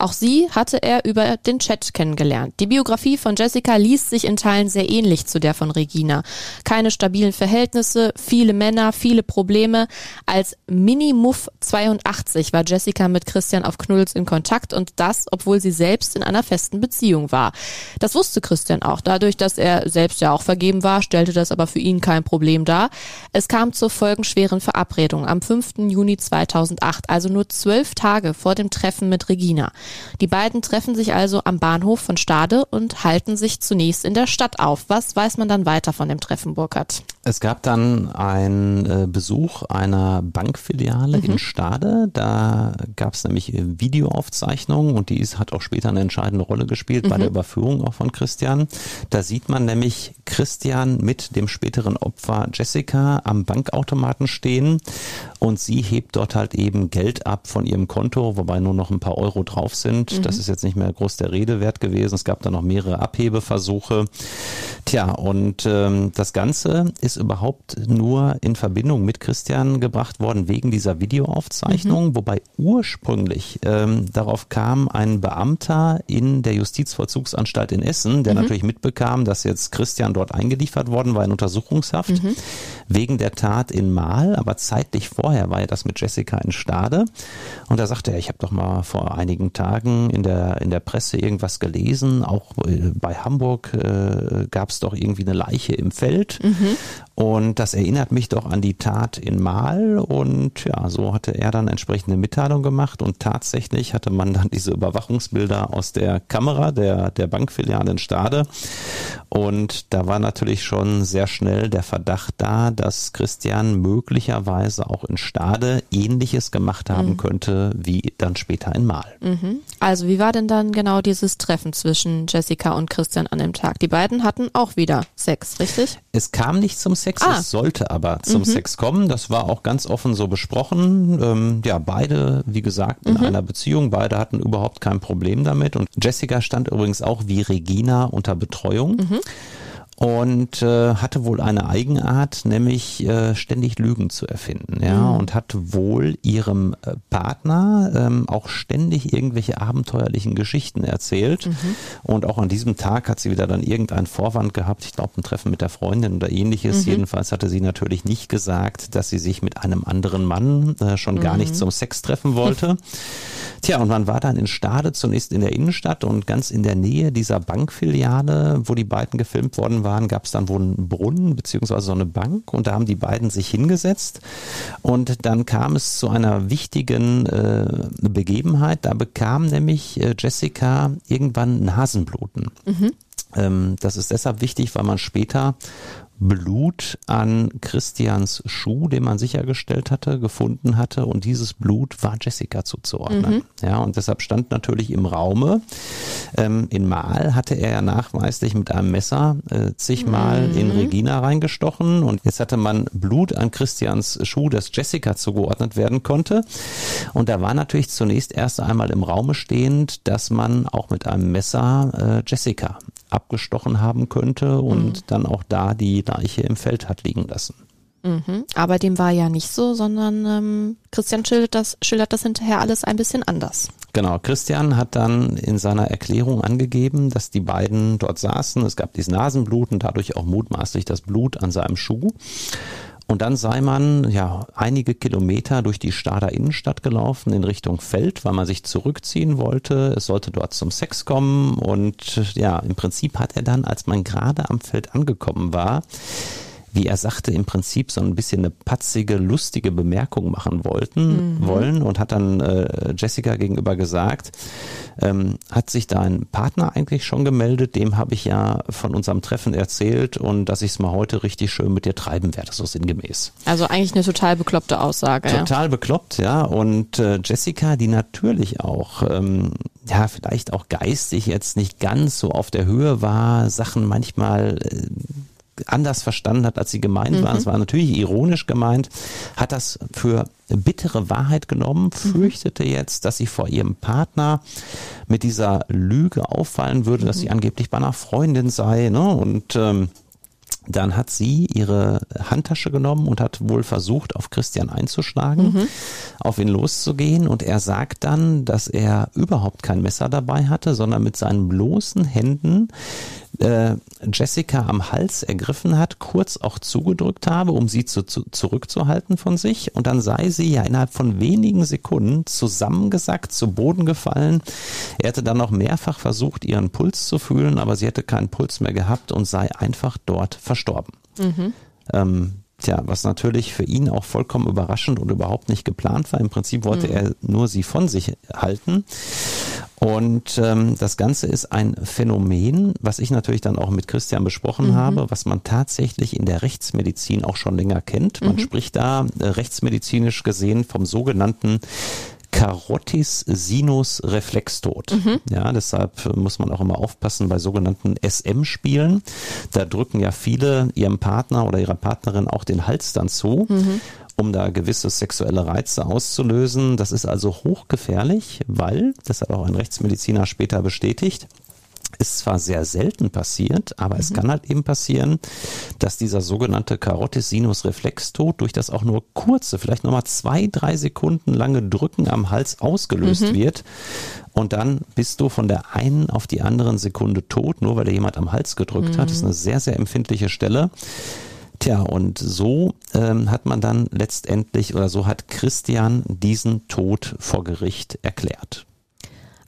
Auch sie hatte er über den Chat kennengelernt. Die Biografie von Jessica liest sich in Teilen sehr ähnlich zu der von Regina. Keine stabilen Verhältnisse, viele Männer, viele Probleme. Als Mini-Muff 82 war Jessica mit Christian auf Knulls in Kontakt und das, obwohl sie selbst in einer festen Beziehung war. Das wusste Christian auch. Dadurch, dass er selbst ja auch vergeben war, stellte das aber für ihn kein Problem dar. Es kam zur folgenschweren Verabredung am 5. Juni 2008, also nur zwölf Tage vor dem Treffen mit Regina. Die beiden treffen sich also am Bahnhof von Stade und halten sich zunächst in der Stadt auf. Was weiß man dann weiter von dem Treffen, Burkhardt? Es gab dann einen äh, Besuch einer Bankfiliale in Stade. Da gab es nämlich äh, Videoaufzeichnungen und die ist, hat auch später eine entscheidende Rolle gespielt bei der Überführung auch von Christian. Da sieht man nämlich Christian mit dem späteren Opfer Jessica am Bankautomaten stehen und sie hebt dort halt eben Geld ab von ihrem Konto, wobei nur noch ein paar Euro drauf sind. Das ist jetzt nicht mehr groß der Rede wert gewesen. Es gab da noch mehrere Abhebeversuche. Tja, und ähm, das Ganze ist überhaupt nur in Verbindung mit Christian gebracht worden wegen dieser Videoaufzeichnung, wobei ursprünglich ähm, darauf kam ein Beamter in der Justizvollzugsanstalt in Essen, der natürlich mitbekam, dass jetzt Christian dort eingeliefert worden war in Untersuchungshaft wegen der Tat in Mahl, aber zeitlich vorher war ja das mit Jessica in Stade. Und da sagte er, ich habe doch mal vor einigen Tagen in der in der Presse irgendwas gelesen, auch äh, bei Hamburg äh, gab es doch irgendwie eine Leiche im Feld. Und das erinnert mich doch an die Tat in Mahl. Und ja, so hatte er dann entsprechende Mitteilung gemacht und tatsächlich hatte man dann diese Überwachungsbilder aus der Kamera der der Bankfiliale in Stade und da war natürlich schon sehr schnell der Verdacht da, dass Christian möglicherweise auch in Stade ähnliches gemacht haben könnte wie dann später in Mahl. Also wie war denn dann genau dieses Treffen zwischen Jessica und Christian an dem Tag? Die beiden hatten auch wieder Sex, richtig? Es kam nicht zum Sex, Ah. es sollte aber zum Sex kommen. Das war auch ganz offen so besprochen. Ähm, ja, beide, wie gesagt, in einer Beziehung. Beide hatten überhaupt kein Problem damit. Und Jessica stand übrigens auch wie Regina unter Betreuung. Und äh, hatte wohl eine Eigenart, nämlich äh, ständig Lügen zu erfinden, ja, und hat wohl ihrem äh, Partner ähm, auch ständig irgendwelche abenteuerlichen Geschichten erzählt. Und auch an diesem Tag hat sie wieder dann irgendeinen Vorwand gehabt, ich glaube ein Treffen mit der Freundin oder ähnliches. Jedenfalls hatte sie natürlich nicht gesagt, dass sie sich mit einem anderen Mann äh, schon gar nicht zum Sex treffen wollte. Tja, und man war dann in Stade zunächst in der Innenstadt und ganz in der Nähe dieser Bankfiliale, wo die beiden gefilmt worden waren, gab es dann wohl einen Brunnen beziehungsweise so eine Bank und da haben die beiden sich hingesetzt und dann kam es zu einer wichtigen äh, Begebenheit. Da bekam nämlich äh, Jessica irgendwann Nasenbluten. Ähm, das ist deshalb wichtig, weil man später Blut an Christians Schuh, den man sichergestellt hatte, gefunden hatte. Und dieses Blut war Jessica zuzuordnen. Ja, und deshalb stand natürlich im Raume, ähm, in Mal hatte er ja nachweislich mit einem Messer äh, zigmal in Regina reingestochen. Und jetzt hatte man Blut an Christians Schuh, das Jessica zugeordnet werden konnte. Und da war natürlich zunächst erst einmal im Raume stehend, dass man auch mit einem Messer äh, Jessica abgestochen haben könnte und dann auch da die Leiche im Feld hat liegen lassen. Mhm. Aber dem war ja nicht so, sondern ähm, Christian schildert das, schildert das hinterher alles ein bisschen anders. Genau, Christian hat dann in seiner Erklärung angegeben, dass die beiden dort saßen. Es gab dieses Nasenbluten, dadurch auch mutmaßlich das Blut an seinem Schuh. Und dann sei man ja einige Kilometer durch die Stader Innenstadt gelaufen in Richtung Feld, weil man sich zurückziehen wollte. Es sollte dort zum Sex kommen. Und ja, im Prinzip hat er dann, als man gerade am Feld angekommen war, wie er sagte, im Prinzip so ein bisschen eine patzige, lustige Bemerkung machen wollten, mhm. wollen und hat dann äh, Jessica gegenüber gesagt, ähm, hat sich dein Partner eigentlich schon gemeldet? Dem habe ich ja von unserem Treffen erzählt und dass ich es mal heute richtig schön mit dir treiben werde, so sinngemäß. Also eigentlich eine total bekloppte Aussage. Total ja. bekloppt, ja. Und äh, Jessica, die natürlich auch, ähm, ja, vielleicht auch geistig jetzt nicht ganz so auf der Höhe war, Sachen manchmal äh, anders verstanden hat, als sie gemeint mhm. waren. Es war natürlich ironisch gemeint, hat das für bittere Wahrheit genommen, mhm. fürchtete jetzt, dass sie vor ihrem Partner mit dieser Lüge auffallen würde, dass sie mhm. angeblich bei einer Freundin sei. Ne? Und ähm, dann hat sie ihre Handtasche genommen und hat wohl versucht, auf Christian einzuschlagen, mhm. auf ihn loszugehen. Und er sagt dann, dass er überhaupt kein Messer dabei hatte, sondern mit seinen bloßen Händen äh, Jessica am Hals ergriffen hat, kurz auch zugedrückt habe, um sie zu, zu, zurückzuhalten von sich. Und dann sei sie ja innerhalb von wenigen Sekunden zusammengesackt, zu Boden gefallen. Er hätte dann noch mehrfach versucht, ihren Puls zu fühlen, aber sie hätte keinen Puls mehr gehabt und sei einfach dort verstorben. Mhm. Ähm, Tja, was natürlich für ihn auch vollkommen überraschend und überhaupt nicht geplant war. Im Prinzip wollte mhm. er nur sie von sich halten. Und ähm, das Ganze ist ein Phänomen, was ich natürlich dann auch mit Christian besprochen mhm. habe, was man tatsächlich in der Rechtsmedizin auch schon länger kennt. Man mhm. spricht da äh, rechtsmedizinisch gesehen vom sogenannten Carotis Sinus Reflextod. Mhm. Ja, deshalb muss man auch immer aufpassen bei sogenannten SM-Spielen. Da drücken ja viele ihrem Partner oder ihrer Partnerin auch den Hals dann zu. Mhm um da gewisse sexuelle Reize auszulösen. Das ist also hochgefährlich, weil, das hat auch ein Rechtsmediziner später bestätigt, ist zwar sehr selten passiert, aber mhm. es kann halt eben passieren, dass dieser sogenannte Carotis Sinus Reflextod durch das auch nur kurze, vielleicht nochmal zwei, drei Sekunden lange Drücken am Hals ausgelöst mhm. wird. Und dann bist du von der einen auf die anderen Sekunde tot, nur weil dir jemand am Hals gedrückt mhm. hat. Das ist eine sehr, sehr empfindliche Stelle. Tja, und so ähm, hat man dann letztendlich oder so hat Christian diesen Tod vor Gericht erklärt.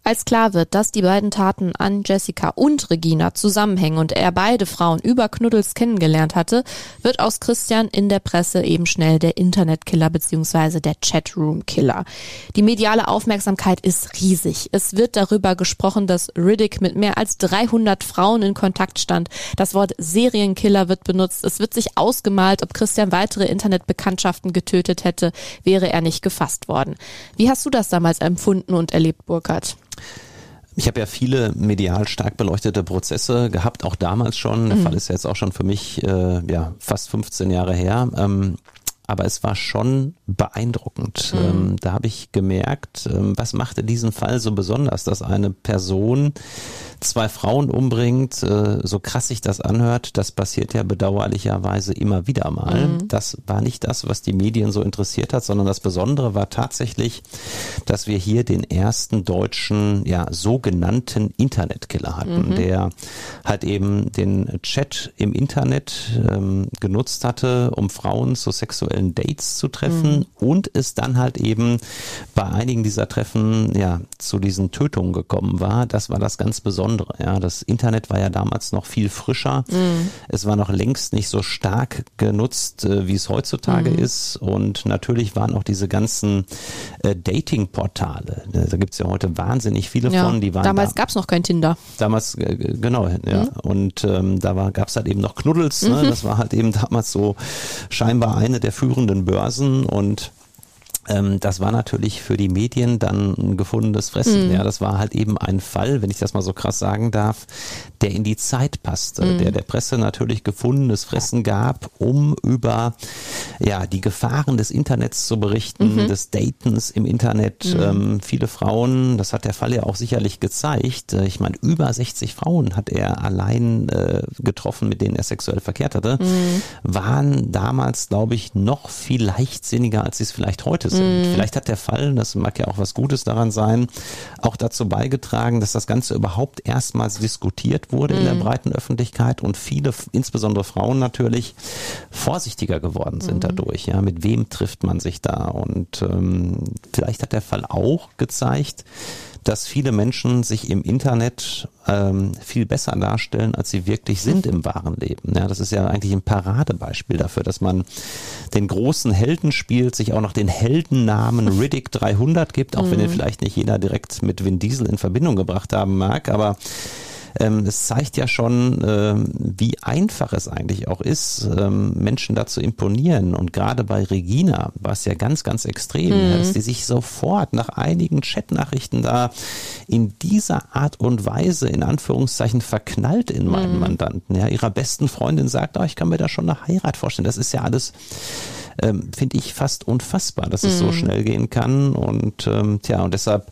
Als klar wird, dass die beiden Taten an Jessica und Regina zusammenhängen und er beide Frauen über Knuddels kennengelernt hatte, wird aus Christian in der Presse eben schnell der Internetkiller bzw. der Chatroom-Killer. Die mediale Aufmerksamkeit ist riesig. Es wird darüber gesprochen, dass Riddick mit mehr als 300 Frauen in Kontakt stand. Das Wort Serienkiller wird benutzt. Es wird sich ausgemalt, ob Christian weitere Internetbekanntschaften getötet hätte, wäre er nicht gefasst worden. Wie hast du das damals empfunden und erlebt, Burkhard? Ich habe ja viele medial stark beleuchtete Prozesse gehabt, auch damals schon. Der mhm. Fall ist ja jetzt auch schon für mich äh, ja fast 15 Jahre her. Ähm, aber es war schon beeindruckend. Mhm. Ähm, da habe ich gemerkt, ähm, was machte diesen Fall so besonders, dass eine Person zwei Frauen umbringt, äh, so krass sich das anhört, das passiert ja bedauerlicherweise immer wieder mal. Mhm. Das war nicht das, was die Medien so interessiert hat, sondern das Besondere war tatsächlich, dass wir hier den ersten deutschen, ja, sogenannten Internetkiller hatten, mhm. der halt eben den Chat im Internet ähm, genutzt hatte, um Frauen zu sexuellen Dates zu treffen mhm. und es dann halt eben bei einigen dieser Treffen, ja, zu diesen Tötungen gekommen war. Das war das ganz Besondere. Ja, das Internet war ja damals noch viel frischer. Mhm. Es war noch längst nicht so stark genutzt, äh, wie es heutzutage mhm. ist. Und natürlich waren auch diese ganzen äh, Dating-Portale. Da gibt es ja heute wahnsinnig viele ja, von. Die waren damals da, gab es noch kein Tinder. Damals, äh, genau, ja. Mhm. Und ähm, da gab es halt eben noch Knuddels. Ne? Mhm. Das war halt eben damals so scheinbar eine der führenden Börsen. Und ähm, das war natürlich für die Medien dann ein gefundenes Fressen. Mhm. Ja, das war halt eben ein Fall, wenn ich das mal so krass sagen darf, der in die Zeit passte, mhm. der der Presse natürlich gefundenes Fressen gab, um über ja die Gefahren des Internets zu berichten, mhm. des Datens im Internet. Mhm. Ähm, viele Frauen, das hat der Fall ja auch sicherlich gezeigt. Äh, ich meine, über 60 Frauen hat er allein äh, getroffen, mit denen er sexuell verkehrt hatte, mhm. waren damals, glaube ich, noch viel leichtsinniger, als sie es vielleicht heute sind. Mhm. Vielleicht hat der Fall, das mag ja auch was Gutes daran sein, auch dazu beigetragen, dass das Ganze überhaupt erstmals diskutiert wurde mhm. in der mhm. breiten Öffentlichkeit und viele, insbesondere Frauen natürlich, vorsichtiger geworden sind mhm. dadurch. Ja, mit wem trifft man sich da? Und ähm, vielleicht hat der Fall auch gezeigt, dass viele Menschen sich im Internet ähm, viel besser darstellen, als sie wirklich sind im wahren Leben. Ja, das ist ja eigentlich ein Paradebeispiel dafür, dass man den großen Helden spielt, sich auch noch den Heldennamen Riddick 300 gibt, auch mhm. wenn den vielleicht nicht jeder direkt mit Vin Diesel in Verbindung gebracht haben mag, aber ähm, es zeigt ja schon, ähm, wie einfach es eigentlich auch ist, ähm, Menschen da zu imponieren. Und gerade bei Regina war es ja ganz, ganz extrem, mhm. dass die sich sofort nach einigen Chatnachrichten da in dieser Art und Weise in Anführungszeichen verknallt in meinen mhm. Mandanten. Ja, ihrer besten Freundin sagt, oh, ich kann mir da schon eine Heirat vorstellen. Das ist ja alles ähm, finde ich fast unfassbar, dass es so mhm. schnell gehen kann. Und ähm, tja, und deshalb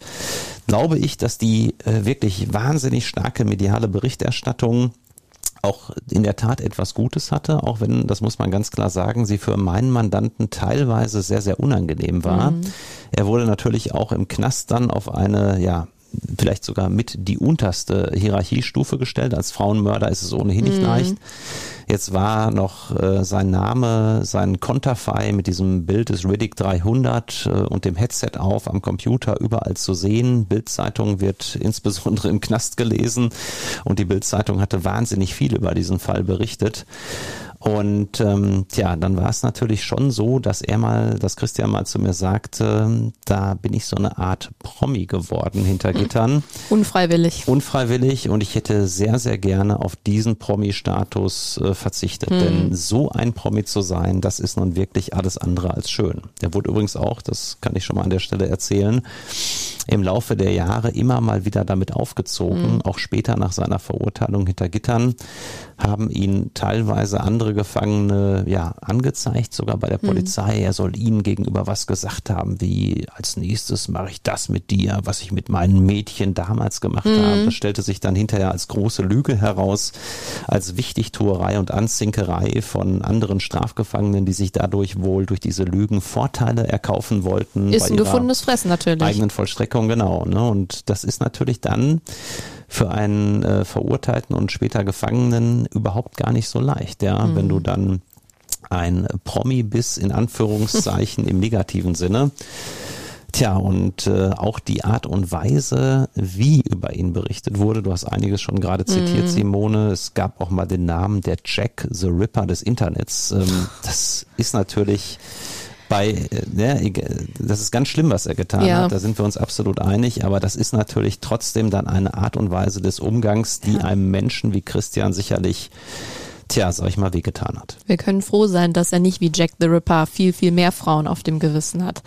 glaube ich, dass die äh, wirklich wahnsinnig starke mediale Berichterstattung auch in der Tat etwas Gutes hatte, auch wenn, das muss man ganz klar sagen, sie für meinen Mandanten teilweise sehr, sehr unangenehm war. Mhm. Er wurde natürlich auch im Knast dann auf eine, ja, vielleicht sogar mit die unterste Hierarchiestufe gestellt. Als Frauenmörder ist es ohnehin nicht mhm. leicht. Jetzt war noch äh, sein Name, sein Konterfei mit diesem Bild des Riddick 300 äh, und dem Headset auf am Computer überall zu sehen. Bildzeitung wird insbesondere im Knast gelesen und die Bildzeitung hatte wahnsinnig viel über diesen Fall berichtet. Und ähm, tja, dann war es natürlich schon so, dass er mal, dass Christian mal zu mir sagte, da bin ich so eine Art Promi geworden hinter Gittern. Unfreiwillig. Unfreiwillig und ich hätte sehr, sehr gerne auf diesen Promi-Status äh, verzichtet. Hm. Denn so ein Promi zu sein, das ist nun wirklich alles andere als schön. Der wurde übrigens auch, das kann ich schon mal an der Stelle erzählen, im Laufe der Jahre immer mal wieder damit aufgezogen, hm. auch später nach seiner Verurteilung hinter Gittern haben ihn teilweise andere Gefangene ja angezeigt, sogar bei der mhm. Polizei. Mhm. Er soll ihnen gegenüber was gesagt haben, wie als nächstes mache ich das mit dir, was ich mit meinen Mädchen damals gemacht mhm. habe. Das stellte sich dann hinterher als große Lüge heraus, als Wichtigtuerei und Anzinkerei von anderen Strafgefangenen, die sich dadurch wohl durch diese Lügen Vorteile erkaufen wollten. Ist ein gefundenes Fressen natürlich. Eigenen Vollstreckung, genau. Ne? Und das ist natürlich dann für einen äh, Verurteilten und später Gefangenen überhaupt gar nicht so leicht, ja, mhm. wenn du dann ein Promi bist, in Anführungszeichen im negativen Sinne. Tja, und äh, auch die Art und Weise, wie über ihn berichtet wurde, du hast einiges schon gerade zitiert, mm. Simone, es gab auch mal den Namen der Jack the Ripper des Internets. Ähm, das ist natürlich bei, ne, das ist ganz schlimm, was er getan ja. hat, da sind wir uns absolut einig, aber das ist natürlich trotzdem dann eine Art und Weise des Umgangs, die ja. einem Menschen wie Christian sicherlich tja, sag ich mal, wehgetan hat. Wir können froh sein, dass er nicht wie Jack the Ripper viel, viel mehr Frauen auf dem Gewissen hat.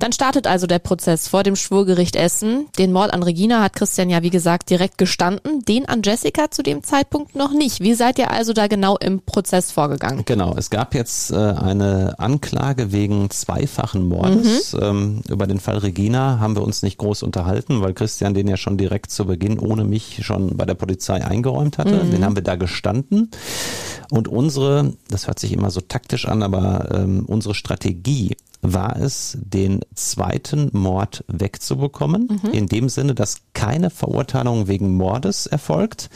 Dann startet also der Prozess vor dem Schwurgericht Essen. Den Mord an Regina hat Christian ja wie gesagt direkt gestanden, den an Jessica zu dem Zeitpunkt noch nicht. Wie seid ihr also da genau im Prozess vorgegangen? Genau, es gab jetzt äh, eine Anklage wegen zweifachen Mordes. Mhm. Ähm, über den Fall Regina haben wir uns nicht groß unterhalten, weil Christian den ja schon direkt zu Beginn ohne mich schon bei der Polizei eingeräumt hatte. Mhm. Den haben wir da gestanden. Und unsere, das hört sich immer so taktisch an, aber ähm, unsere Strategie war es, den zweiten Mord wegzubekommen, mhm. in dem Sinne, dass keine Verurteilung wegen Mordes erfolgt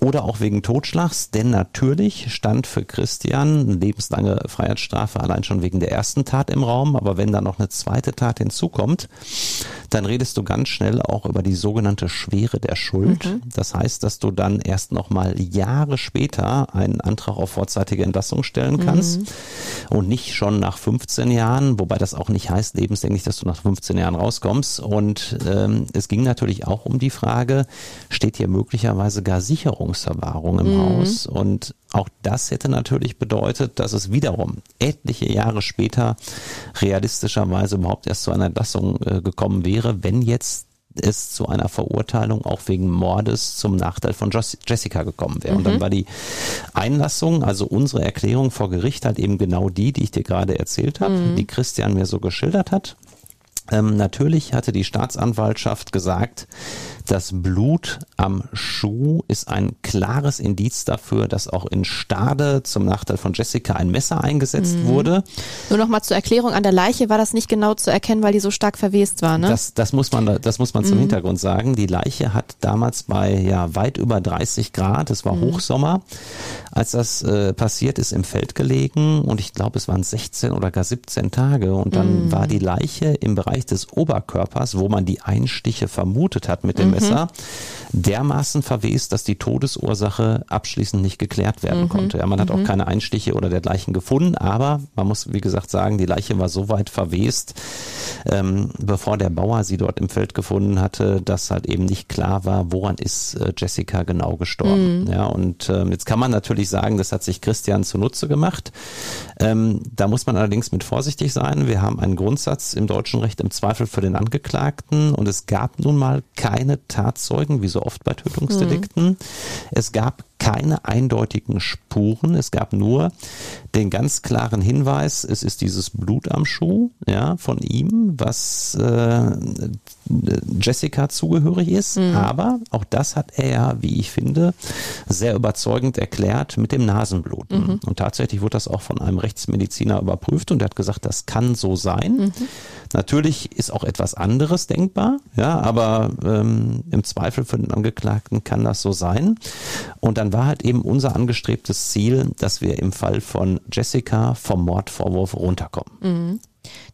oder auch wegen Totschlags, denn natürlich stand für Christian lebenslange Freiheitsstrafe allein schon wegen der ersten Tat im Raum, aber wenn da noch eine zweite Tat hinzukommt, dann redest du ganz schnell auch über die sogenannte Schwere der Schuld. Mhm. Das heißt, dass du dann erst noch mal Jahre später einen Antrag auf vorzeitige Entlassung stellen kannst mhm. und nicht schon nach 15 Jahren wobei das auch nicht heißt lebenslänglich, dass du nach 15 Jahren rauskommst. Und ähm, es ging natürlich auch um die Frage, steht hier möglicherweise gar Sicherungsverwahrung im mhm. Haus? Und auch das hätte natürlich bedeutet, dass es wiederum etliche Jahre später realistischerweise überhaupt erst zu einer Entlassung äh, gekommen wäre, wenn jetzt es zu einer Verurteilung auch wegen Mordes zum Nachteil von Jessica gekommen wäre. Mhm. Und dann mhm. war die Einlassung, also unsere Erklärung vor Gericht halt eben genau die, die ich dir gerade erzählt habe, mhm. die Christian mir so geschildert hat. Ähm, natürlich hatte die Staatsanwaltschaft gesagt, das Blut am Schuh ist ein klares Indiz dafür, dass auch in Stade zum Nachteil von Jessica ein Messer eingesetzt mhm. wurde. Nur noch mal zur Erklärung, an der Leiche war das nicht genau zu erkennen, weil die so stark verwest war, ne? Das, das muss man, das muss man mhm. zum Hintergrund sagen. Die Leiche hat damals bei ja weit über 30 Grad, es war mhm. Hochsommer, als das äh, passiert ist, im Feld gelegen und ich glaube, es waren 16 oder gar 17 Tage und dann mhm. war die Leiche im Bereich des Oberkörpers, wo man die Einstiche vermutet hat mit dem mhm. Messer, dermaßen verwest, dass die Todesursache abschließend nicht geklärt werden mhm. konnte. Ja, man hat auch mhm. keine Einstiche oder dergleichen gefunden, aber man muss, wie gesagt, sagen, die Leiche war so weit verwest, ähm, bevor der Bauer sie dort im Feld gefunden hatte, dass halt eben nicht klar war, woran ist äh, Jessica genau gestorben. Mhm. Ja, und ähm, jetzt kann man natürlich sagen, das hat sich Christian zunutze gemacht. Ähm, da muss man allerdings mit vorsichtig sein. Wir haben einen Grundsatz im deutschen Recht im Zweifel für den Angeklagten und es gab nun mal keine Tatzeugen, wie so oft bei Tötungsdelikten. Mhm. Es gab keine eindeutigen Spuren. Es gab nur den ganz klaren Hinweis, es ist dieses Blut am Schuh, ja, von ihm, was äh, Jessica zugehörig ist. Mhm. Aber auch das hat er ja, wie ich finde, sehr überzeugend erklärt mit dem Nasenbluten. Mhm. Und tatsächlich wurde das auch von einem Rechtsmediziner überprüft und er hat gesagt, das kann so sein. Mhm. Natürlich ist auch etwas anderes denkbar, ja, aber ähm, im Zweifel für den Angeklagten kann das so sein. Und dann war halt eben unser angestrebtes Ziel, dass wir im Fall von Jessica vom Mordvorwurf runterkommen. Mhm.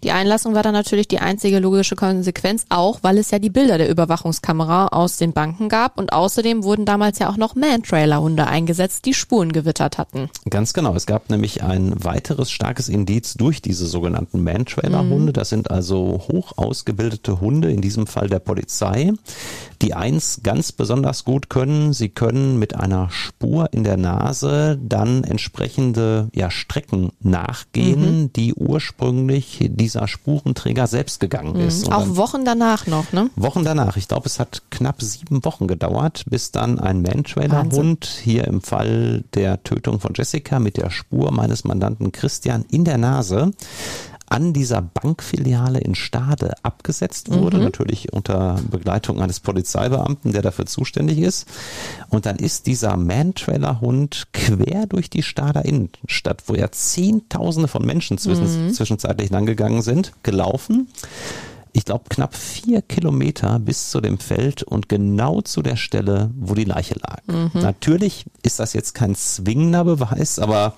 Die Einlassung war dann natürlich die einzige logische Konsequenz, auch weil es ja die Bilder der Überwachungskamera aus den Banken gab und außerdem wurden damals ja auch noch Man-Trailer-Hunde eingesetzt, die Spuren gewittert hatten. Ganz genau. Es gab nämlich ein weiteres starkes Indiz durch diese sogenannten Man-Trailer-Hunde. Mhm. Das sind also hoch ausgebildete Hunde, in diesem Fall der Polizei, die eins ganz besonders gut können. Sie können mit einer Spur in der Nase dann entsprechende ja, Strecken nachgehen, mhm. die ursprünglich dieser Spurenträger selbst gegangen mhm. ist. Mhm. Auch Wochen danach noch, ne? Wochen danach. Ich glaube, es hat knapp sieben Wochen gedauert, bis dann ein Man-Trailer-Hund hier im Fall der Tötung von Jessica mit der Spur meines Mandanten Christian in der Nase an dieser Bankfiliale in Stade abgesetzt wurde, mhm. natürlich unter Begleitung eines Polizeibeamten, der dafür zuständig ist. Und dann ist dieser Man-Trailer-Hund quer durch die Stader Innenstadt, wo ja Zehntausende von Menschen zwischen, mhm. zwischenzeitlich langgegangen sind, gelaufen ich glaube, knapp vier Kilometer bis zu dem Feld und genau zu der Stelle, wo die Leiche lag. Mhm. Natürlich ist das jetzt kein zwingender Beweis, aber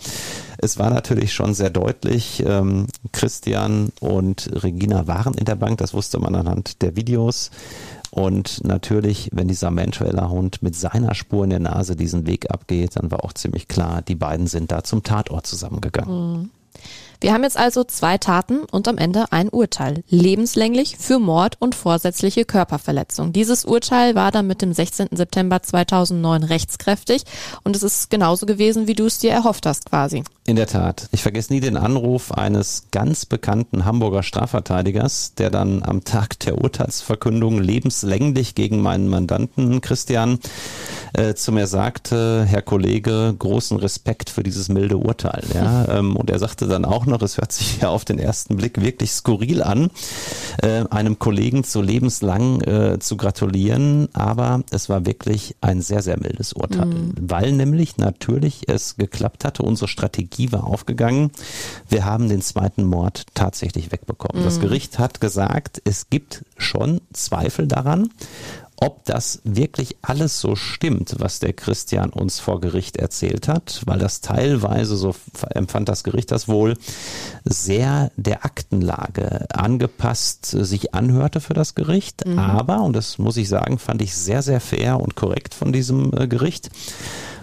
es war natürlich schon sehr deutlich, ähm, Christian und Regina waren in der Bank, das wusste man anhand der Videos. Und natürlich, wenn dieser Mantrailer-Hund mit seiner Spur in der Nase diesen Weg abgeht, dann war auch ziemlich klar, die beiden sind da zum Tatort zusammengegangen. Mhm. Wir haben jetzt also zwei Taten und am Ende ein Urteil. Lebenslänglich für Mord und vorsätzliche Körperverletzung. Dieses Urteil war dann mit dem 16. September 2009 rechtskräftig und es ist genauso gewesen, wie du es dir erhofft hast quasi. In der Tat. Ich vergesse nie den Anruf eines ganz bekannten Hamburger Strafverteidigers, der dann am Tag der Urteilsverkündung lebenslänglich gegen meinen Mandanten Christian äh, zu mir sagte, Herr Kollege, großen Respekt für dieses milde Urteil. Ja? Ähm, und er sagte dann auch noch, es hört sich ja auf den ersten Blick wirklich skurril an, äh, einem Kollegen zu lebenslang äh, zu gratulieren, aber es war wirklich ein sehr, sehr mildes Urteil, mhm. weil nämlich natürlich es geklappt hatte, unsere Strategie war aufgegangen. Wir haben den zweiten Mord tatsächlich wegbekommen. Mhm. Das Gericht hat gesagt, es gibt schon Zweifel daran, ob das wirklich alles so stimmt, was der Christian uns vor Gericht erzählt hat, weil das teilweise, so empfand das Gericht das wohl, sehr der Aktenlage angepasst sich anhörte für das Gericht. Mhm. Aber, und das muss ich sagen, fand ich sehr, sehr fair und korrekt von diesem äh, Gericht,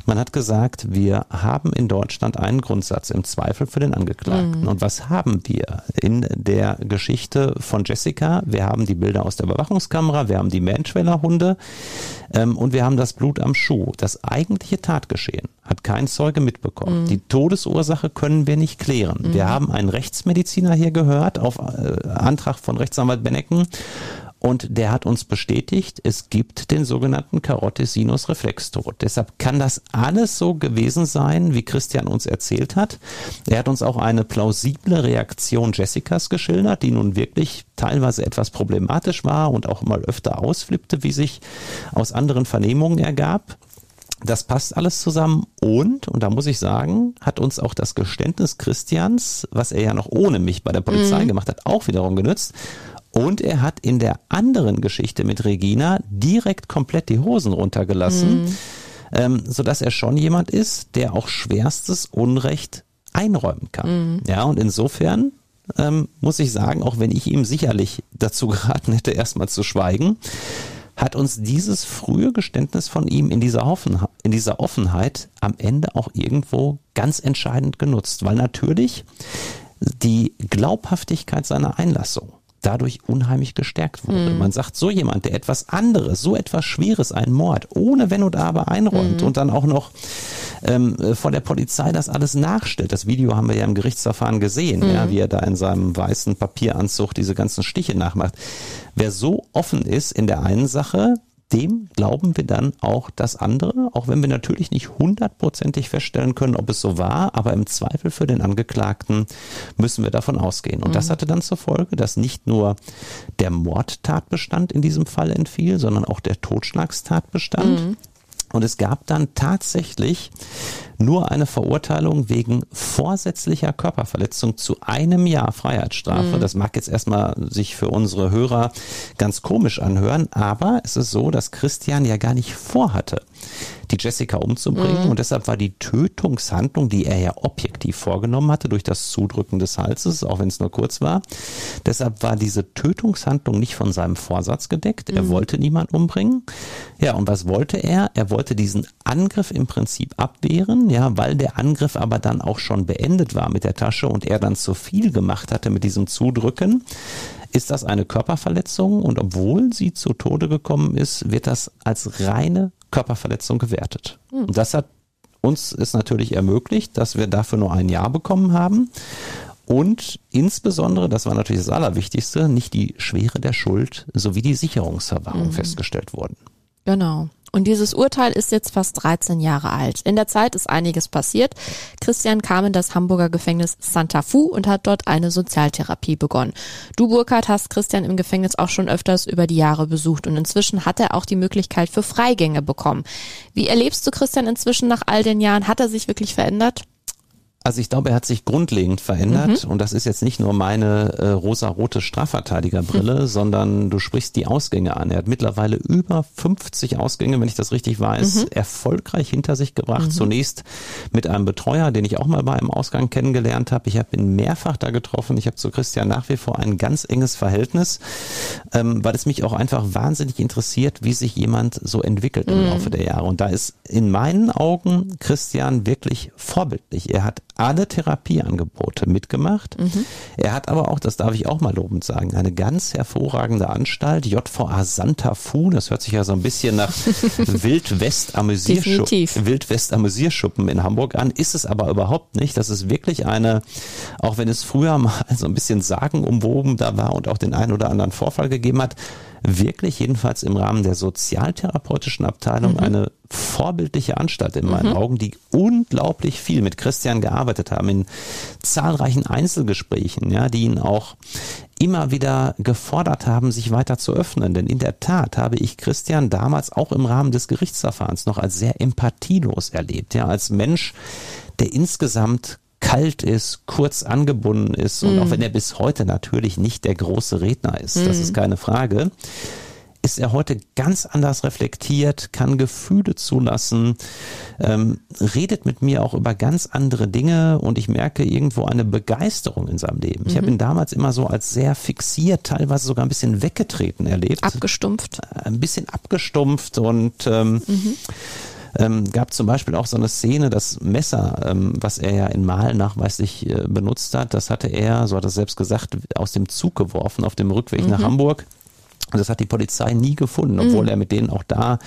man hat gesagt, wir haben in Deutschland einen Grundsatz im Zweifel für den Angeklagten. Mhm. Und was haben wir in der Geschichte von Jessica? Wir haben die Bilder aus der Überwachungskamera, wir haben die Mantrailer-Hunde ähm, und wir haben das Blut am Schuh. Das eigentliche Tatgeschehen hat kein Zeuge mitbekommen. Mhm. Die Todesursache können wir nicht klären. Mhm. Wir haben einen Rechtsmediziner hier gehört auf äh, Antrag von Rechtsanwalt Bennecken Und der hat uns bestätigt, es gibt den sogenannten Carotis-Sinus-Reflextod. Deshalb kann das alles so gewesen sein, wie Christian uns erzählt hat. Er hat uns auch eine plausible Reaktion Jessicas geschildert, die nun wirklich teilweise etwas problematisch war und auch mal öfter ausflippte, wie sich aus anderen Vernehmungen ergab. Das passt alles zusammen und, und da muss ich sagen, hat uns auch das Geständnis Christians, was er ja noch ohne mich bei der Polizei mhm. gemacht hat, auch wiederum genützt. Und er hat in der anderen Geschichte mit Regina direkt komplett die Hosen runtergelassen, mhm. ähm, sodass er schon jemand ist, der auch schwerstes Unrecht einräumen kann. Mhm. Ja, und insofern ähm, muss ich sagen, auch wenn ich ihm sicherlich dazu geraten hätte, erstmal zu schweigen, hat uns dieses frühe Geständnis von ihm in dieser, Offenheit, in dieser Offenheit am Ende auch irgendwo ganz entscheidend genutzt, weil natürlich die Glaubhaftigkeit seiner Einlassung dadurch unheimlich gestärkt wurde. Mhm. Man sagt, so jemand, der etwas anderes, so etwas Schweres, einen Mord, ohne Wenn und Aber einräumt mhm. und dann auch noch ähm, vor der Polizei das alles nachstellt. Das Video haben wir ja im Gerichtsverfahren gesehen, mhm. ja, wie er da in seinem weißen Papieranzug diese ganzen Stiche nachmacht. Wer so offen ist in der einen Sache, dem glauben wir dann auch das andere, auch wenn wir natürlich nicht hundertprozentig feststellen können, ob es so war, aber im Zweifel für den Angeklagten müssen wir davon ausgehen. Und mhm. das hatte dann zur Folge, dass nicht nur der Mordtatbestand in diesem Fall entfiel, sondern auch der Totschlagstatbestand. Mhm. Und es gab dann tatsächlich nur eine Verurteilung wegen vorsätzlicher Körperverletzung zu einem Jahr Freiheitsstrafe. Mhm. Das mag jetzt erstmal sich für unsere Hörer ganz komisch anhören, aber es ist so, dass Christian ja gar nicht vorhatte, die Jessica umzubringen. Mhm. Und deshalb war die Tötungshandlung, die er ja objektiv vorgenommen hatte, durch das Zudrücken des Halses, auch wenn es nur kurz war, deshalb war diese Tötungshandlung nicht von seinem Vorsatz gedeckt. Er mhm. wollte niemanden umbringen. Ja, und was wollte er? Er wollte diesen Angriff im Prinzip abwehren, ja, weil der Angriff aber dann auch schon beendet war mit der Tasche und er dann zu viel gemacht hatte mit diesem Zudrücken ist das eine Körperverletzung und obwohl sie zu Tode gekommen ist, wird das als reine Körperverletzung gewertet. Mhm. Und das hat uns ist natürlich ermöglicht, dass wir dafür nur ein Jahr bekommen haben. Und insbesondere, das war natürlich das Allerwichtigste, nicht die Schwere der Schuld sowie die Sicherungsverwahrung mhm. festgestellt wurden. Genau. Und dieses Urteil ist jetzt fast 13 Jahre alt. In der Zeit ist einiges passiert. Christian kam in das Hamburger Gefängnis Santa Fu und hat dort eine Sozialtherapie begonnen. Du, Burkhard, hast Christian im Gefängnis auch schon öfters über die Jahre besucht und inzwischen hat er auch die Möglichkeit für Freigänge bekommen. Wie erlebst du Christian inzwischen nach all den Jahren? Hat er sich wirklich verändert? Also ich glaube, er hat sich grundlegend verändert mhm. und das ist jetzt nicht nur meine äh, rosa-rote Strafverteidigerbrille, mhm. sondern du sprichst die Ausgänge an. Er hat mittlerweile über 50 Ausgänge, wenn ich das richtig weiß, mhm. erfolgreich hinter sich gebracht. Mhm. Zunächst mit einem Betreuer, den ich auch mal bei einem Ausgang kennengelernt habe. Ich habe ihn mehrfach da getroffen. Ich habe zu Christian nach wie vor ein ganz enges Verhältnis, ähm, weil es mich auch einfach wahnsinnig interessiert, wie sich jemand so entwickelt im mhm. Laufe der Jahre. Und da ist in meinen Augen Christian wirklich vorbildlich. Er hat alle Therapieangebote mitgemacht. Mhm. Er hat aber auch, das darf ich auch mal lobend sagen, eine ganz hervorragende Anstalt, JVA Santa Fu, das hört sich ja so ein bisschen nach Wildwest-Amüsierschuppen Wildwest in Hamburg an, ist es aber überhaupt nicht. Das ist wirklich eine, auch wenn es früher mal so ein bisschen sagenumwoben da war und auch den einen oder anderen Vorfall gegeben hat, wirklich jedenfalls im Rahmen der sozialtherapeutischen Abteilung mhm. eine vorbildliche Anstalt in meinen mhm. Augen, die unglaublich viel mit Christian gearbeitet haben in zahlreichen Einzelgesprächen, ja, die ihn auch immer wieder gefordert haben, sich weiter zu öffnen. Denn in der Tat habe ich Christian damals auch im Rahmen des Gerichtsverfahrens noch als sehr empathielos erlebt, ja, als Mensch, der insgesamt kalt ist, kurz angebunden ist und mm. auch mhm. wenn er bis heute natürlich nicht der große Redner ist, mm. das ist mhm. keine Frage, ist er heute ganz anders reflektiert, kann Gefühle zulassen, ähm, redet mit mir auch über ganz andere Dinge und ich merke irgendwo eine Begeisterung in seinem Leben. Mhm. Ich habe ihn damals immer so als sehr fixiert, teilweise sogar ein bisschen weggetreten erlebt. Abgestumpft. Ein bisschen abgestumpft und ähm, mhm ähm, gab zum Beispiel auch so eine Szene, das Messer, ähm, was er ja in Mal nachweislich äh, benutzt hat, das hatte er, so hat er selbst gesagt, aus dem Zug geworfen auf dem Rückweg mhm. nach Hamburg. Und das hat die Polizei nie gefunden, obwohl mhm. er mit denen auch da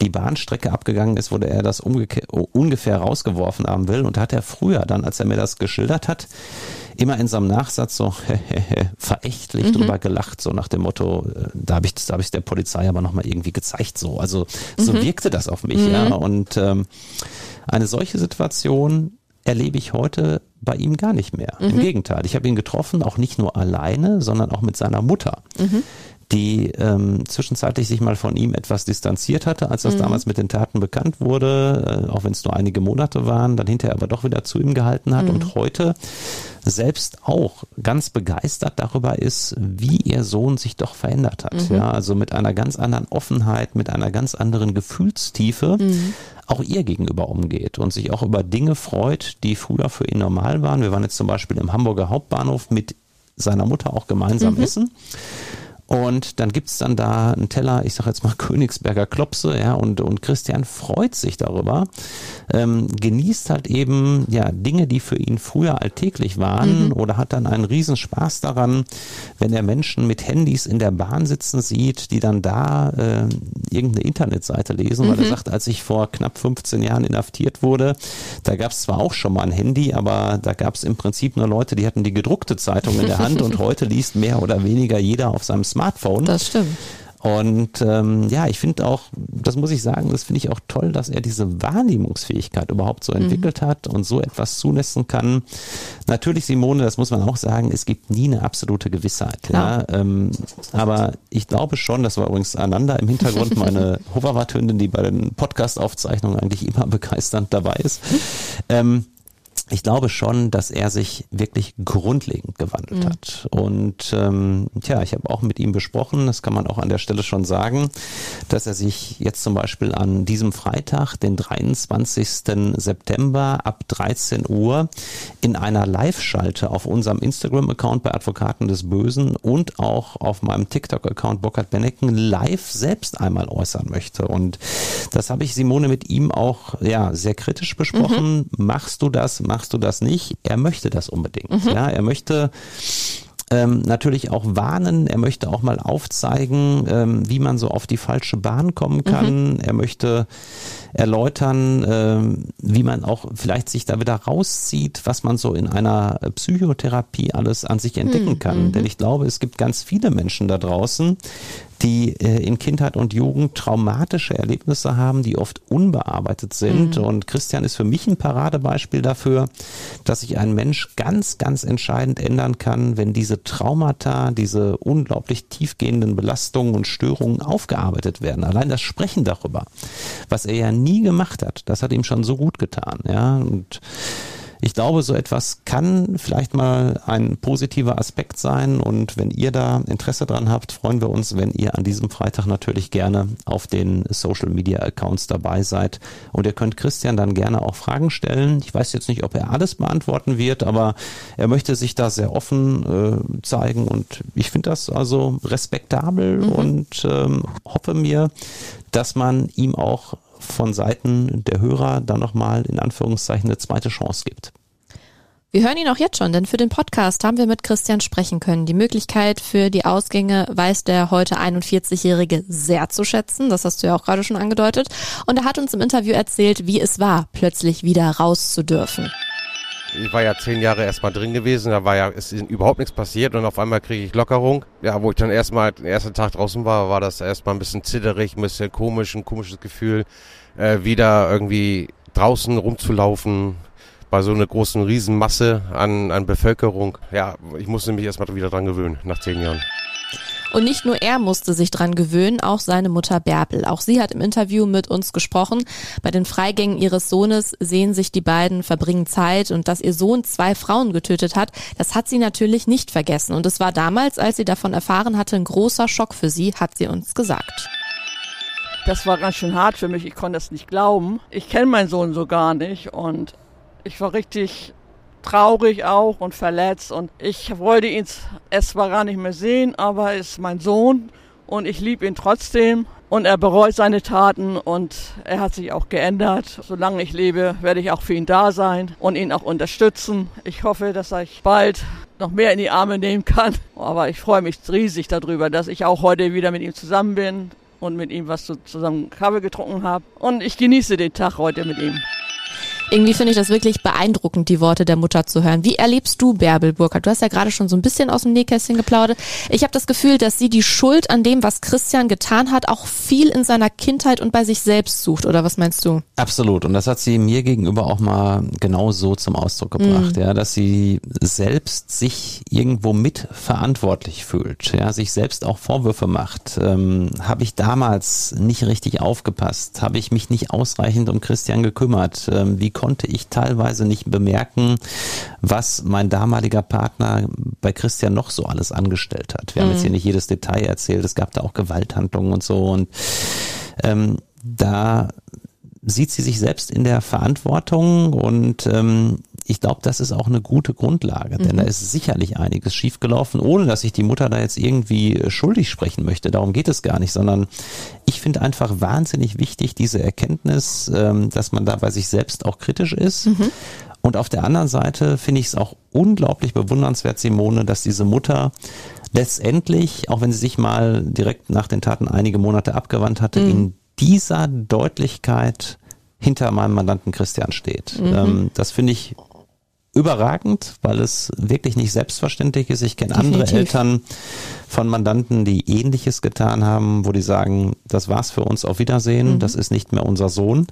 die Bahnstrecke abgegangen ist, wo er das ungefähr rausgeworfen haben will. Und da hat er früher dann, als er mir das geschildert hat, immer in seinem Nachsatz so verächtlich mhm. drüber gelacht, so nach dem Motto, äh, da habe ich da hab ich der Polizei aber nochmal irgendwie gezeigt, so. Also so mhm. wirkte das auf mich, mhm. ja. Und ähm, eine solche Situation erlebe ich heute bei ihm gar nicht mehr. Im mhm. Gegenteil, ich habe ihn getroffen, auch nicht nur alleine, sondern auch mit seiner Mutter. Die ähm, zwischenzeitlich sich mal von ihm etwas distanziert hatte, als das mhm. damals mit den Taten bekannt wurde, äh, auch wenn es nur einige Monate waren, dann hinterher aber doch wieder zu ihm gehalten hat mhm. und heute selbst auch ganz begeistert darüber ist, wie ihr Sohn sich doch verändert hat. Mhm. Ja, also mit einer ganz anderen Offenheit, mit einer ganz anderen Gefühlstiefe mhm. auch ihr gegenüber umgeht und sich auch über Dinge freut, die früher für ihn normal waren. Wir waren jetzt zum Beispiel im Hamburger Hauptbahnhof mit seiner Mutter auch gemeinsam mhm. essen. Und dann gibt's dann da einen Teller, ich sag jetzt mal Königsberger Klopse, ja, und, und Christian freut sich darüber, ähm, genießt halt eben ja Dinge, die für ihn früher alltäglich waren mhm. oder hat dann einen Riesenspaß daran, wenn er Menschen mit Handys in der Bahn sitzen sieht, die dann da äh, irgendeine Internetseite lesen, mhm. weil er mhm. sagt, als ich vor knapp 15 Jahren inhaftiert wurde, da gab's zwar auch schon mal ein Handy, aber da gab's im Prinzip nur Leute, die hatten die gedruckte Zeitung in der Hand und heute liest mehr oder weniger jeder auf seinem Smartphone Smartphone. Das stimmt. Und ähm, ja, ich finde auch, das muss ich sagen, das finde ich auch toll, dass er diese Wahrnehmungsfähigkeit überhaupt so entwickelt mhm. hat und so etwas zulassen kann. Natürlich, Simone, das muss man auch sagen, es gibt nie eine absolute Gewissheit. Ja? Ähm, aber ich glaube schon, das war übrigens Ananda im Hintergrund, meine Hoverwart-Hündin, die bei den Podcast-Aufzeichnungen eigentlich immer begeisternd dabei ist. Ähm, ich glaube schon, dass er sich wirklich grundlegend gewandelt mhm. hat. Und ähm, tja, ich habe auch mit ihm besprochen, das kann man auch an der Stelle schon sagen, dass er sich jetzt zum Beispiel an diesem Freitag, den 23. September ab 13 Uhr in einer Live-Schalte auf unserem Instagram-Account bei Advokaten des Bösen und auch auf meinem TikTok-Account Burkhard Bennecken live selbst einmal äußern möchte. Und das habe ich Simone mit ihm auch ja sehr kritisch besprochen. Mhm. Machst du das? Machst machst du das nicht. Er möchte das unbedingt. Mhm. Ja, er möchte ähm, natürlich auch warnen. Er möchte auch mal aufzeigen, ähm, wie man so auf die falsche Bahn kommen kann. Mhm. Er möchte erläutern, ähm, wie man auch vielleicht sich da wieder rauszieht, was man so in einer Psychotherapie alles an sich entdecken mhm. kann. Denn ich glaube, es gibt ganz viele Menschen da draußen, die äh, in Kindheit und Jugend traumatische Erlebnisse haben, die oft unbearbeitet sind. Mhm. Und Christian ist für mich ein Paradebeispiel dafür, dass sich ein Mensch ganz, ganz entscheidend ändern kann, wenn diese Traumata, diese unglaublich tiefgehenden Belastungen und Störungen aufgearbeitet werden. Allein das Sprechen darüber, was er ja nie gemacht hat, das hat ihm schon so gut getan. Ja, und ich glaube, so etwas kann vielleicht mal ein positiver Aspekt sein. Und wenn ihr da Interesse dran habt, freuen wir uns, wenn ihr an diesem Freitag natürlich gerne auf den Social Media Accounts dabei seid. Und ihr könnt Christian dann gerne auch Fragen stellen. Ich weiß jetzt nicht, ob er alles beantworten wird, aber er möchte sich da sehr offen äh, zeigen. Und ich finde das also respektabel mhm. und ähm, hoffe mir, dass man ihm auch von Seiten der Hörer dann nochmal in Anführungszeichen eine zweite Chance gibt. Wir hören ihn auch jetzt schon, denn für den Podcast haben wir mit Christian sprechen können. Die Möglichkeit für die Ausgänge weiß der heute 41-Jährige sehr zu schätzen. Das hast du ja auch gerade schon angedeutet. Und er hat uns im Interview erzählt, wie es war, plötzlich wieder raus zu dürfen. Ich war ja zehn Jahre erstmal drin gewesen, da war ja ist überhaupt nichts passiert und auf einmal kriege ich Lockerung. Ja, wo ich dann erstmal den ersten Tag draußen war, war das erstmal ein bisschen zitterig, ein bisschen komisch, ein komisches Gefühl, äh, wieder irgendwie draußen rumzulaufen, bei so einer großen Riesenmasse an, an Bevölkerung. Ja, ich musste mich erstmal wieder dran gewöhnen, nach zehn Jahren. Und nicht nur er musste sich dran gewöhnen, auch seine Mutter Bärbel. Auch sie hat im Interview mit uns gesprochen. Bei den Freigängen ihres Sohnes sehen sich die beiden, verbringen Zeit und dass ihr Sohn zwei Frauen getötet hat, das hat sie natürlich nicht vergessen. Und es war damals, als sie davon erfahren hatte, ein großer Schock für sie, hat sie uns gesagt. Das war ganz schön hart für mich. Ich konnte es nicht glauben. Ich kenne meinen Sohn so gar nicht und ich war richtig traurig auch und verletzt und ich wollte ihn es zwar gar nicht mehr sehen, aber er ist mein Sohn und ich liebe ihn trotzdem und er bereut seine Taten und er hat sich auch geändert. Solange ich lebe, werde ich auch für ihn da sein und ihn auch unterstützen. Ich hoffe, dass ich bald noch mehr in die Arme nehmen kann. Aber ich freue mich riesig darüber, dass ich auch heute wieder mit ihm zusammen bin und mit ihm was zusammen Kaffee getrunken habe. Und ich genieße den Tag heute mit ihm. Irgendwie finde ich das wirklich beeindruckend, die Worte der Mutter zu hören. Wie erlebst du Bärbel Burkhardt? Du hast ja gerade schon so ein bisschen aus dem Nähkästchen geplaudert. Ich habe das Gefühl, dass sie die Schuld an dem, was Christian getan hat, auch viel in seiner Kindheit und bei sich selbst sucht. Oder was meinst du? Absolut. Und das hat sie mir gegenüber auch mal genau so zum Ausdruck gebracht, mhm. ja, dass sie selbst sich irgendwo mitverantwortlich fühlt, ja, sich selbst auch Vorwürfe macht. Ähm, habe ich damals nicht richtig aufgepasst? Habe ich mich nicht ausreichend um Christian gekümmert? Ähm, wie konnte ich teilweise nicht bemerken, was mein damaliger Partner bei Christian noch so alles angestellt hat. Wir mhm. haben jetzt hier mhm. nicht jedes Detail erzählt, es gab da auch Gewalthandlungen und so und ähm, da sieht sie sich selbst in der Verantwortung und ähm, ich glaube, das ist auch eine gute Grundlage, denn mhm. da ist sicherlich einiges schiefgelaufen, ohne dass ich die Mutter da jetzt irgendwie schuldig sprechen möchte. Darum geht es gar nicht, sondern ich finde einfach wahnsinnig wichtig diese Erkenntnis, ähm, dass man da bei sich selbst auch kritisch ist. Mhm. Und auf der anderen Seite finde ich es auch unglaublich bewundernswert, Simone, dass diese Mutter letztendlich, auch wenn sie sich mal direkt nach den Taten einige Monate abgewandt hatte, mhm. in dieser Deutlichkeit hinter meinem Mandanten Christian steht. Mhm. Ähm, das finde ich überragend, weil es wirklich nicht selbstverständlich ist. Ich kenne andere Eltern von Mandanten, die ähnliches getan haben, wo die sagen, das war's für uns, auf Wiedersehen, mhm. das ist nicht mehr unser Sohn.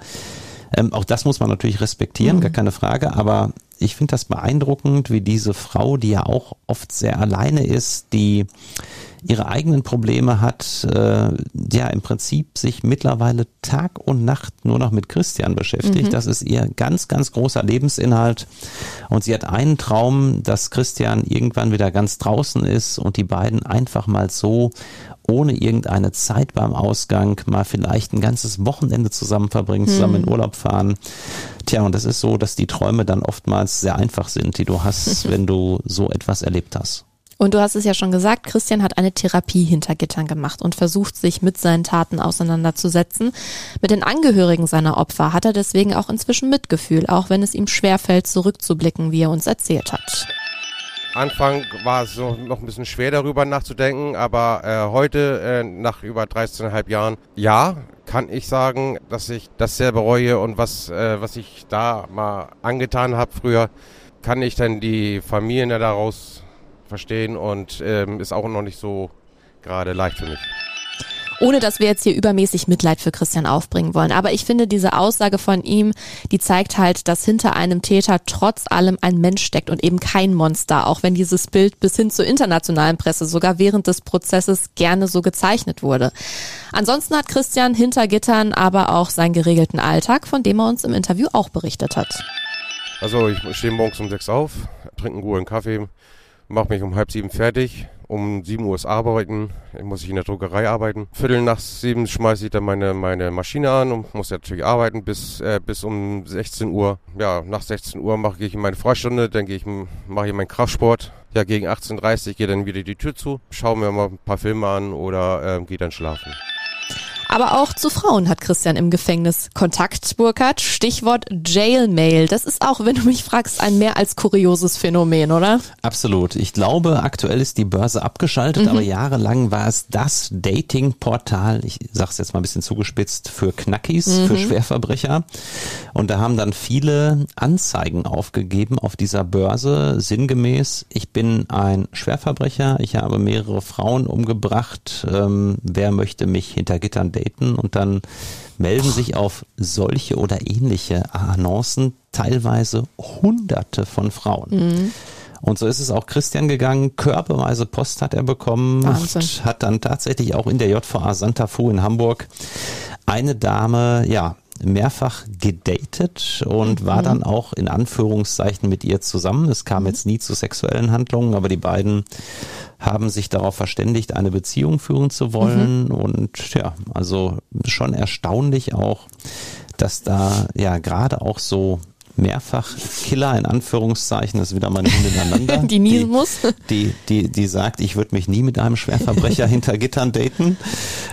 Ähm, auch das muss man natürlich respektieren, mhm. gar keine Frage, aber ich finde das beeindruckend, wie diese Frau, die ja auch oft sehr alleine ist, die ihre eigenen Probleme hat, äh, ja im Prinzip sich mittlerweile Tag und Nacht nur noch mit Christian beschäftigt. Mhm. Das ist ihr ganz, ganz großer Lebensinhalt. Und sie hat einen Traum, dass Christian irgendwann wieder ganz draußen ist und die beiden einfach mal so ohne irgendeine Zeit beim Ausgang mal vielleicht ein ganzes Wochenende zusammen verbringen, zusammen hm. in Urlaub fahren. Tja, und das ist so, dass die Träume dann oftmals sehr einfach sind, die du hast, wenn du so etwas erlebt hast. Und du hast es ja schon gesagt, Christian hat eine Therapie hinter Gittern gemacht und versucht, sich mit seinen Taten auseinanderzusetzen. Mit den Angehörigen seiner Opfer hat er deswegen auch inzwischen Mitgefühl, auch wenn es ihm schwerfällt, zurückzublicken, wie er uns erzählt hat. Anfang war es noch ein bisschen schwer darüber nachzudenken, aber äh, heute, äh, nach über 13,5 Jahren, ja, kann ich sagen, dass ich das sehr bereue und was, äh, was ich da mal angetan habe früher, kann ich dann die Familien daraus verstehen und ähm, ist auch noch nicht so gerade leicht für mich. Ohne dass wir jetzt hier übermäßig Mitleid für Christian aufbringen wollen. Aber ich finde diese Aussage von ihm, die zeigt halt, dass hinter einem Täter trotz allem ein Mensch steckt und eben kein Monster, auch wenn dieses Bild bis hin zur internationalen Presse sogar während des Prozesses gerne so gezeichnet wurde. Ansonsten hat Christian hinter Gittern aber auch seinen geregelten Alltag, von dem er uns im Interview auch berichtet hat. Also ich stehe morgens um sechs auf, trinke einen guten Kaffee, mache mich um halb sieben fertig. Um sieben Uhr ist arbeiten, ich muss ich in der Druckerei arbeiten. Viertel nach sieben schmeiße ich dann meine, meine Maschine an und muss natürlich arbeiten bis, äh, bis um 16 Uhr. Ja, nach 16 Uhr mache ich meine Freistunde, dann gehe ich, mache ich meinen Kraftsport. Ja, gegen 18.30 Uhr geht dann wieder die Tür zu, schaue mir mal ein paar Filme an oder äh, gehe dann schlafen. Aber auch zu Frauen hat Christian im Gefängnis Kontakt, Burkhardt. Stichwort Jailmail. Das ist auch, wenn du mich fragst, ein mehr als kurioses Phänomen, oder? Absolut. Ich glaube, aktuell ist die Börse abgeschaltet, mhm. aber jahrelang war es das Dating-Portal, ich sag's jetzt mal ein bisschen zugespitzt, für Knackis, mhm. für Schwerverbrecher. Und da haben dann viele Anzeigen aufgegeben auf dieser Börse, sinngemäß, ich bin ein Schwerverbrecher, ich habe mehrere Frauen umgebracht, ähm, wer möchte mich hinter Gittern daten und dann melden sich auf solche oder ähnliche Annoncen teilweise hunderte von Frauen. Mhm. Und so ist es auch Christian gegangen. Körperweise Post hat er bekommen Wahnsinn. und hat dann tatsächlich auch in der JVA Santa Fu in Hamburg eine Dame, ja, mehrfach gedatet und mhm. war dann auch in Anführungszeichen mit ihr zusammen. Es kam mhm. jetzt nie zu sexuellen Handlungen, aber die beiden haben sich darauf verständigt, eine Beziehung führen zu wollen. Mhm. Und ja, also schon erstaunlich auch, dass da ja gerade auch so mehrfach Killer in Anführungszeichen, das ist wieder meine Hunde ineinander. die niesen muss. Die, die, die sagt, ich würde mich nie mit einem Schwerverbrecher hinter Gittern daten,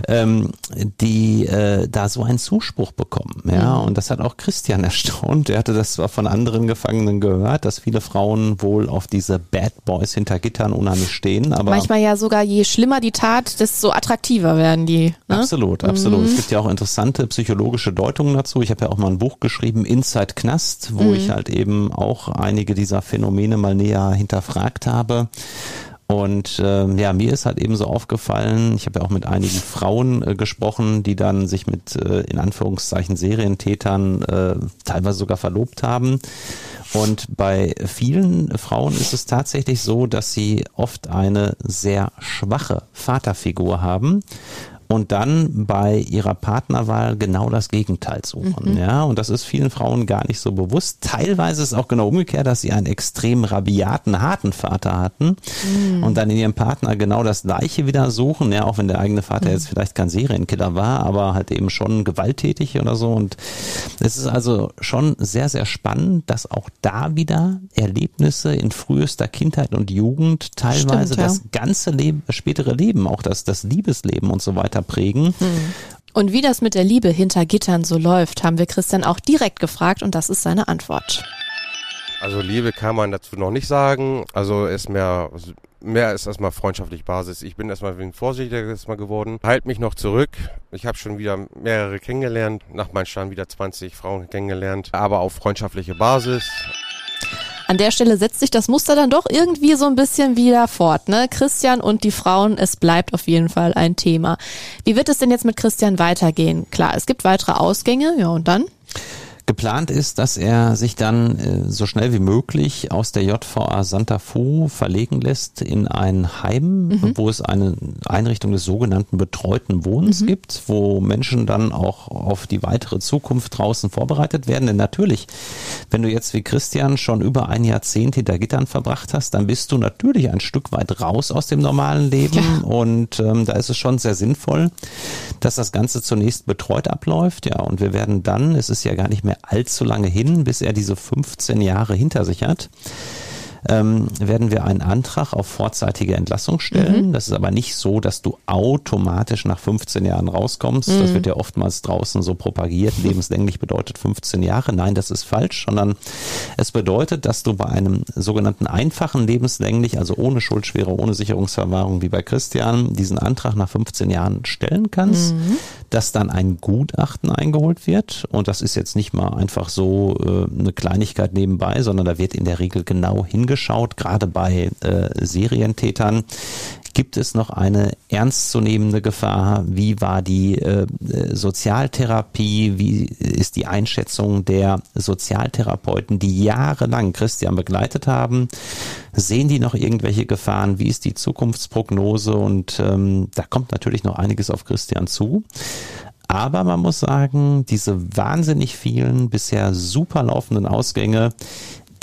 ähm, die äh, da so einen Zuspruch bekommen. Ja, mhm. und das hat auch Christian erstaunt. Er hatte das zwar von anderen Gefangenen gehört, dass viele Frauen wohl auf diese Bad Boys hinter Gittern unheimlich stehen. Aber Manchmal ja sogar, je schlimmer die Tat, desto attraktiver werden die. Ne? Absolut, absolut. Mhm. Es gibt ja auch interessante psychologische Deutungen dazu. Ich habe ja auch mal ein Buch geschrieben, Inside Knast, wo mhm. ich halt eben auch einige dieser Phänomene mal näher hinterfragt habe. Und äh, ja, mir ist halt eben so aufgefallen, ich habe ja auch mit einigen Frauen äh, gesprochen, die dann sich mit äh, in Anführungszeichen Serientätern äh, teilweise sogar verlobt haben. Und bei vielen Frauen ist es tatsächlich so, dass sie oft eine sehr schwache Vaterfigur haben und dann bei ihrer Partnerwahl genau das Gegenteil suchen. Mhm. Ja, und das ist vielen Frauen gar nicht so bewusst. Teilweise ist es auch genau umgekehrt, dass sie einen extrem rabiaten, harten Vater hatten mhm. und dann in ihrem Partner genau das Gleiche wieder suchen. Ja, auch wenn der eigene Vater mhm. jetzt vielleicht kein Serienkiller war, aber halt eben schon gewalttätig oder so. Und es ist also schon sehr, sehr spannend, dass auch da wieder Erlebnisse in frühester Kindheit und Jugend teilweise Stimmt, ja. das ganze Leben, spätere Leben, auch das, das Liebesleben und so weiter prägen. Hm. Und wie das mit der Liebe hinter Gittern so läuft, haben wir Christian auch direkt gefragt und das ist seine Antwort. Also Liebe kann man dazu noch nicht sagen. Also ist mehr, mehr ist erstmal freundschaftlich Basis. Ich bin erstmal ein vorsichtiger erstmal geworden. Halt mich noch zurück. Ich habe schon wieder mehrere kennengelernt. Nach meinem Stand wieder 20 Frauen kennengelernt. Aber auf freundschaftliche Basis. An der Stelle setzt sich das Muster dann doch irgendwie so ein bisschen wieder fort. Ne? Christian und die Frauen, es bleibt auf jeden Fall ein Thema. Wie wird es denn jetzt mit Christian weitergehen? Klar, es gibt weitere Ausgänge, ja und dann? Geplant ist, dass er sich dann äh, so schnell wie möglich aus der JVA Santa Fu verlegen lässt in ein Heim, mhm. wo es eine Einrichtung des sogenannten betreuten Wohnens mhm. gibt, wo Menschen dann auch auf die weitere Zukunft draußen vorbereitet werden. Denn natürlich, wenn du jetzt wie Christian schon über ein Jahrzehnt hinter Gittern verbracht hast, dann bist du natürlich ein Stück weit raus aus dem normalen Leben. Ja. Und ähm, da ist es schon sehr sinnvoll, dass das Ganze zunächst betreut abläuft. Ja, und wir werden dann, es ist ja gar nicht mehr mehr allzu lange hin, bis er diese 15 Jahre hinter sich hat ähm, werden wir einen Antrag auf vorzeitige Entlassung stellen. Mhm. Das ist aber nicht so, dass du automatisch nach 15 Jahren rauskommst. Mhm. Das wird ja oftmals draußen so propagiert. Lebenslänglich bedeutet 15 Jahre. Nein, das ist falsch, sondern es bedeutet, dass du bei einem sogenannten einfachen lebenslänglich, also ohne Schuldschwere, ohne Sicherungsverwahrung wie bei Christian, diesen Antrag nach 15 Jahren stellen kannst, mhm. dass dann ein Gutachten eingeholt wird. Und das ist jetzt nicht mal einfach so äh, eine Kleinigkeit nebenbei, sondern da wird in der Regel genau hingeschaut angeschaut, gerade bei äh, Serientätern. Gibt es noch eine ernstzunehmende Gefahr? Wie war die äh, Sozialtherapie? Wie ist die Einschätzung der Sozialtherapeuten, die jahrelang Christian begleitet haben? Sehen die noch irgendwelche Gefahren? Wie ist die Zukunftsprognose? Und ähm, da kommt natürlich noch einiges auf Christian zu. Aber man muss sagen, diese wahnsinnig vielen bisher super laufenden Ausgänge,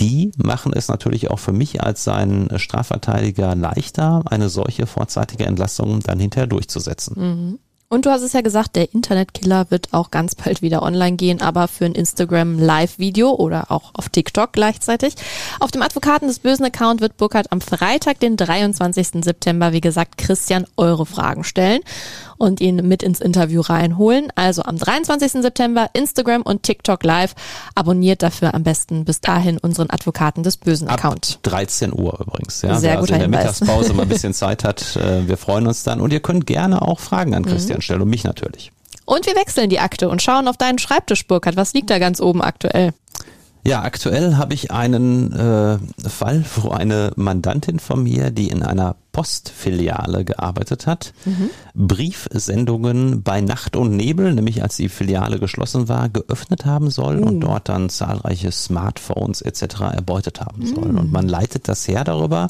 die machen es natürlich auch für mich als sein Strafverteidiger leichter, eine solche vorzeitige Entlassung dann hinterher durchzusetzen. Mhm. Und du hast es ja gesagt, der Internetkiller wird auch ganz bald wieder online gehen, aber für ein Instagram Live-Video oder auch auf TikTok gleichzeitig. Auf dem Advokaten des bösen Account wird Burkhard am Freitag, den 23. September, wie gesagt, Christian eure Fragen stellen und ihn mit ins Interview reinholen. Also am 23. September Instagram und TikTok Live. Abonniert dafür am besten bis dahin unseren Advokaten des bösen Account. Ab 13 Uhr übrigens. Ja, Sehr Wer also in der Mittagspause mal ein bisschen Zeit hat, äh, wir freuen uns dann. Und ihr könnt gerne auch Fragen an mhm. Christian mhm. stellen und mich natürlich. Und wir wechseln die Akte und schauen auf deinen Schreibtisch, Burkhard. Was liegt da ganz oben aktuell? Ja, aktuell habe ich einen äh, Fall, wo eine Mandantin von mir, die in einer Postfiliale gearbeitet hat, mhm. Briefsendungen bei Nacht und Nebel, nämlich als die Filiale geschlossen war, geöffnet haben soll mhm. und uh. dort dann zahlreiche Smartphones etc. erbeutet haben soll. Mhm. Und man leitet das her darüber,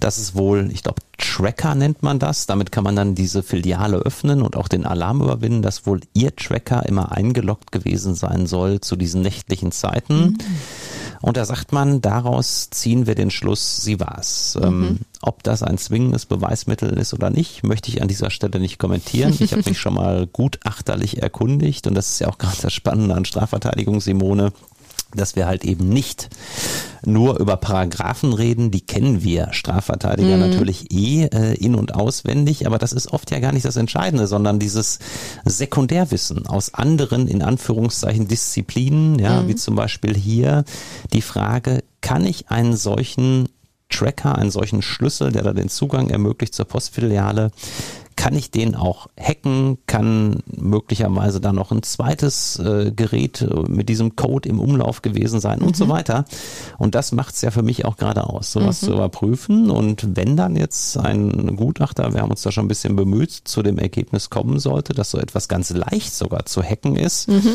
dass es wohl, ich glaube, Tracker nennt man das. Damit kann man dann diese Filiale öffnen und auch den Alarm überwinden, dass wohl ihr Tracker immer eingeloggt gewesen sein soll zu diesen nächtlichen Zeiten. Mhm. Und da sagt man, daraus ziehen wir den Schluss, sie war es. Mhm. Ähm, ob das ein zwingendes Beweismittel ist oder nicht, möchte ich an dieser Stelle nicht kommentieren. Ich habe mich schon mal gutachterlich erkundigt und das ist ja auch gerade das Spannende an Strafverteidigung, Simone dass wir halt eben nicht nur über Paragraphen reden, die kennen wir Strafverteidiger mhm. natürlich eh äh, in und auswendig, aber das ist oft ja gar nicht das Entscheidende, sondern dieses Sekundärwissen aus anderen in Anführungszeichen Disziplinen, ja, mhm. wie zum Beispiel hier die Frage, kann ich einen solchen Tracker, einen solchen Schlüssel, der da den Zugang ermöglicht zur Postfiliale, kann ich den auch hacken, kann möglicherweise da noch ein zweites äh, Gerät mit diesem Code im Umlauf gewesen sein und so Mhm. weiter. Und das macht es ja für mich auch gerade aus, sowas Mhm. zu überprüfen. Und wenn dann jetzt ein Gutachter, wir haben uns da schon ein bisschen bemüht, zu dem Ergebnis kommen sollte, dass so etwas ganz leicht sogar zu hacken ist Mhm.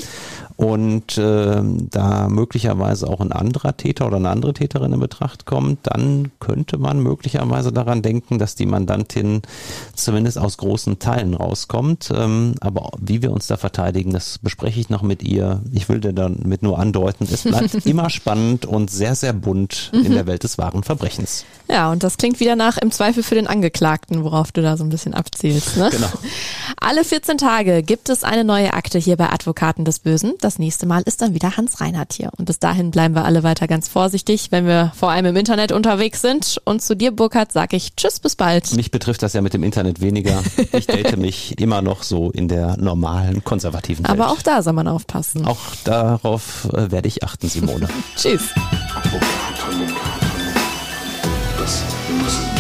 und ähm, da möglicherweise auch ein anderer Täter oder eine andere Täterin in Betracht kommt, dann könnte man möglicherweise daran denken, dass die Mandantin zumindest aus großen Teilen rauskommt. Ähm, aber wie wir uns da verteidigen, das bespreche ich noch mit ihr. Ich will dir damit nur andeuten, es bleibt immer spannend und sehr, sehr bunt in der Welt des wahren Verbrechens. Ja, und das klingt wieder nach im Zweifel für den Angeklagten, worauf du da so ein bisschen abzielst. Ne? Genau. Alle 14 Tage gibt es eine neue Akte hier bei Advokaten des Bösen. Das nächste Mal ist dann wieder Hans Reinhardt hier. Und bis dahin bleiben wir alle weiter ganz vorsichtig, wenn wir vor allem im Internet unterwegs sind. Und zu dir, Burkhard, sage ich Tschüss, bis bald. Mich betrifft das ja mit dem Internet weniger. Ich date mich immer noch so in der normalen, konservativen Welt. Aber auch da soll man aufpassen. Auch darauf äh, werde ich achten, Simone. Tschüss. Des Bösen.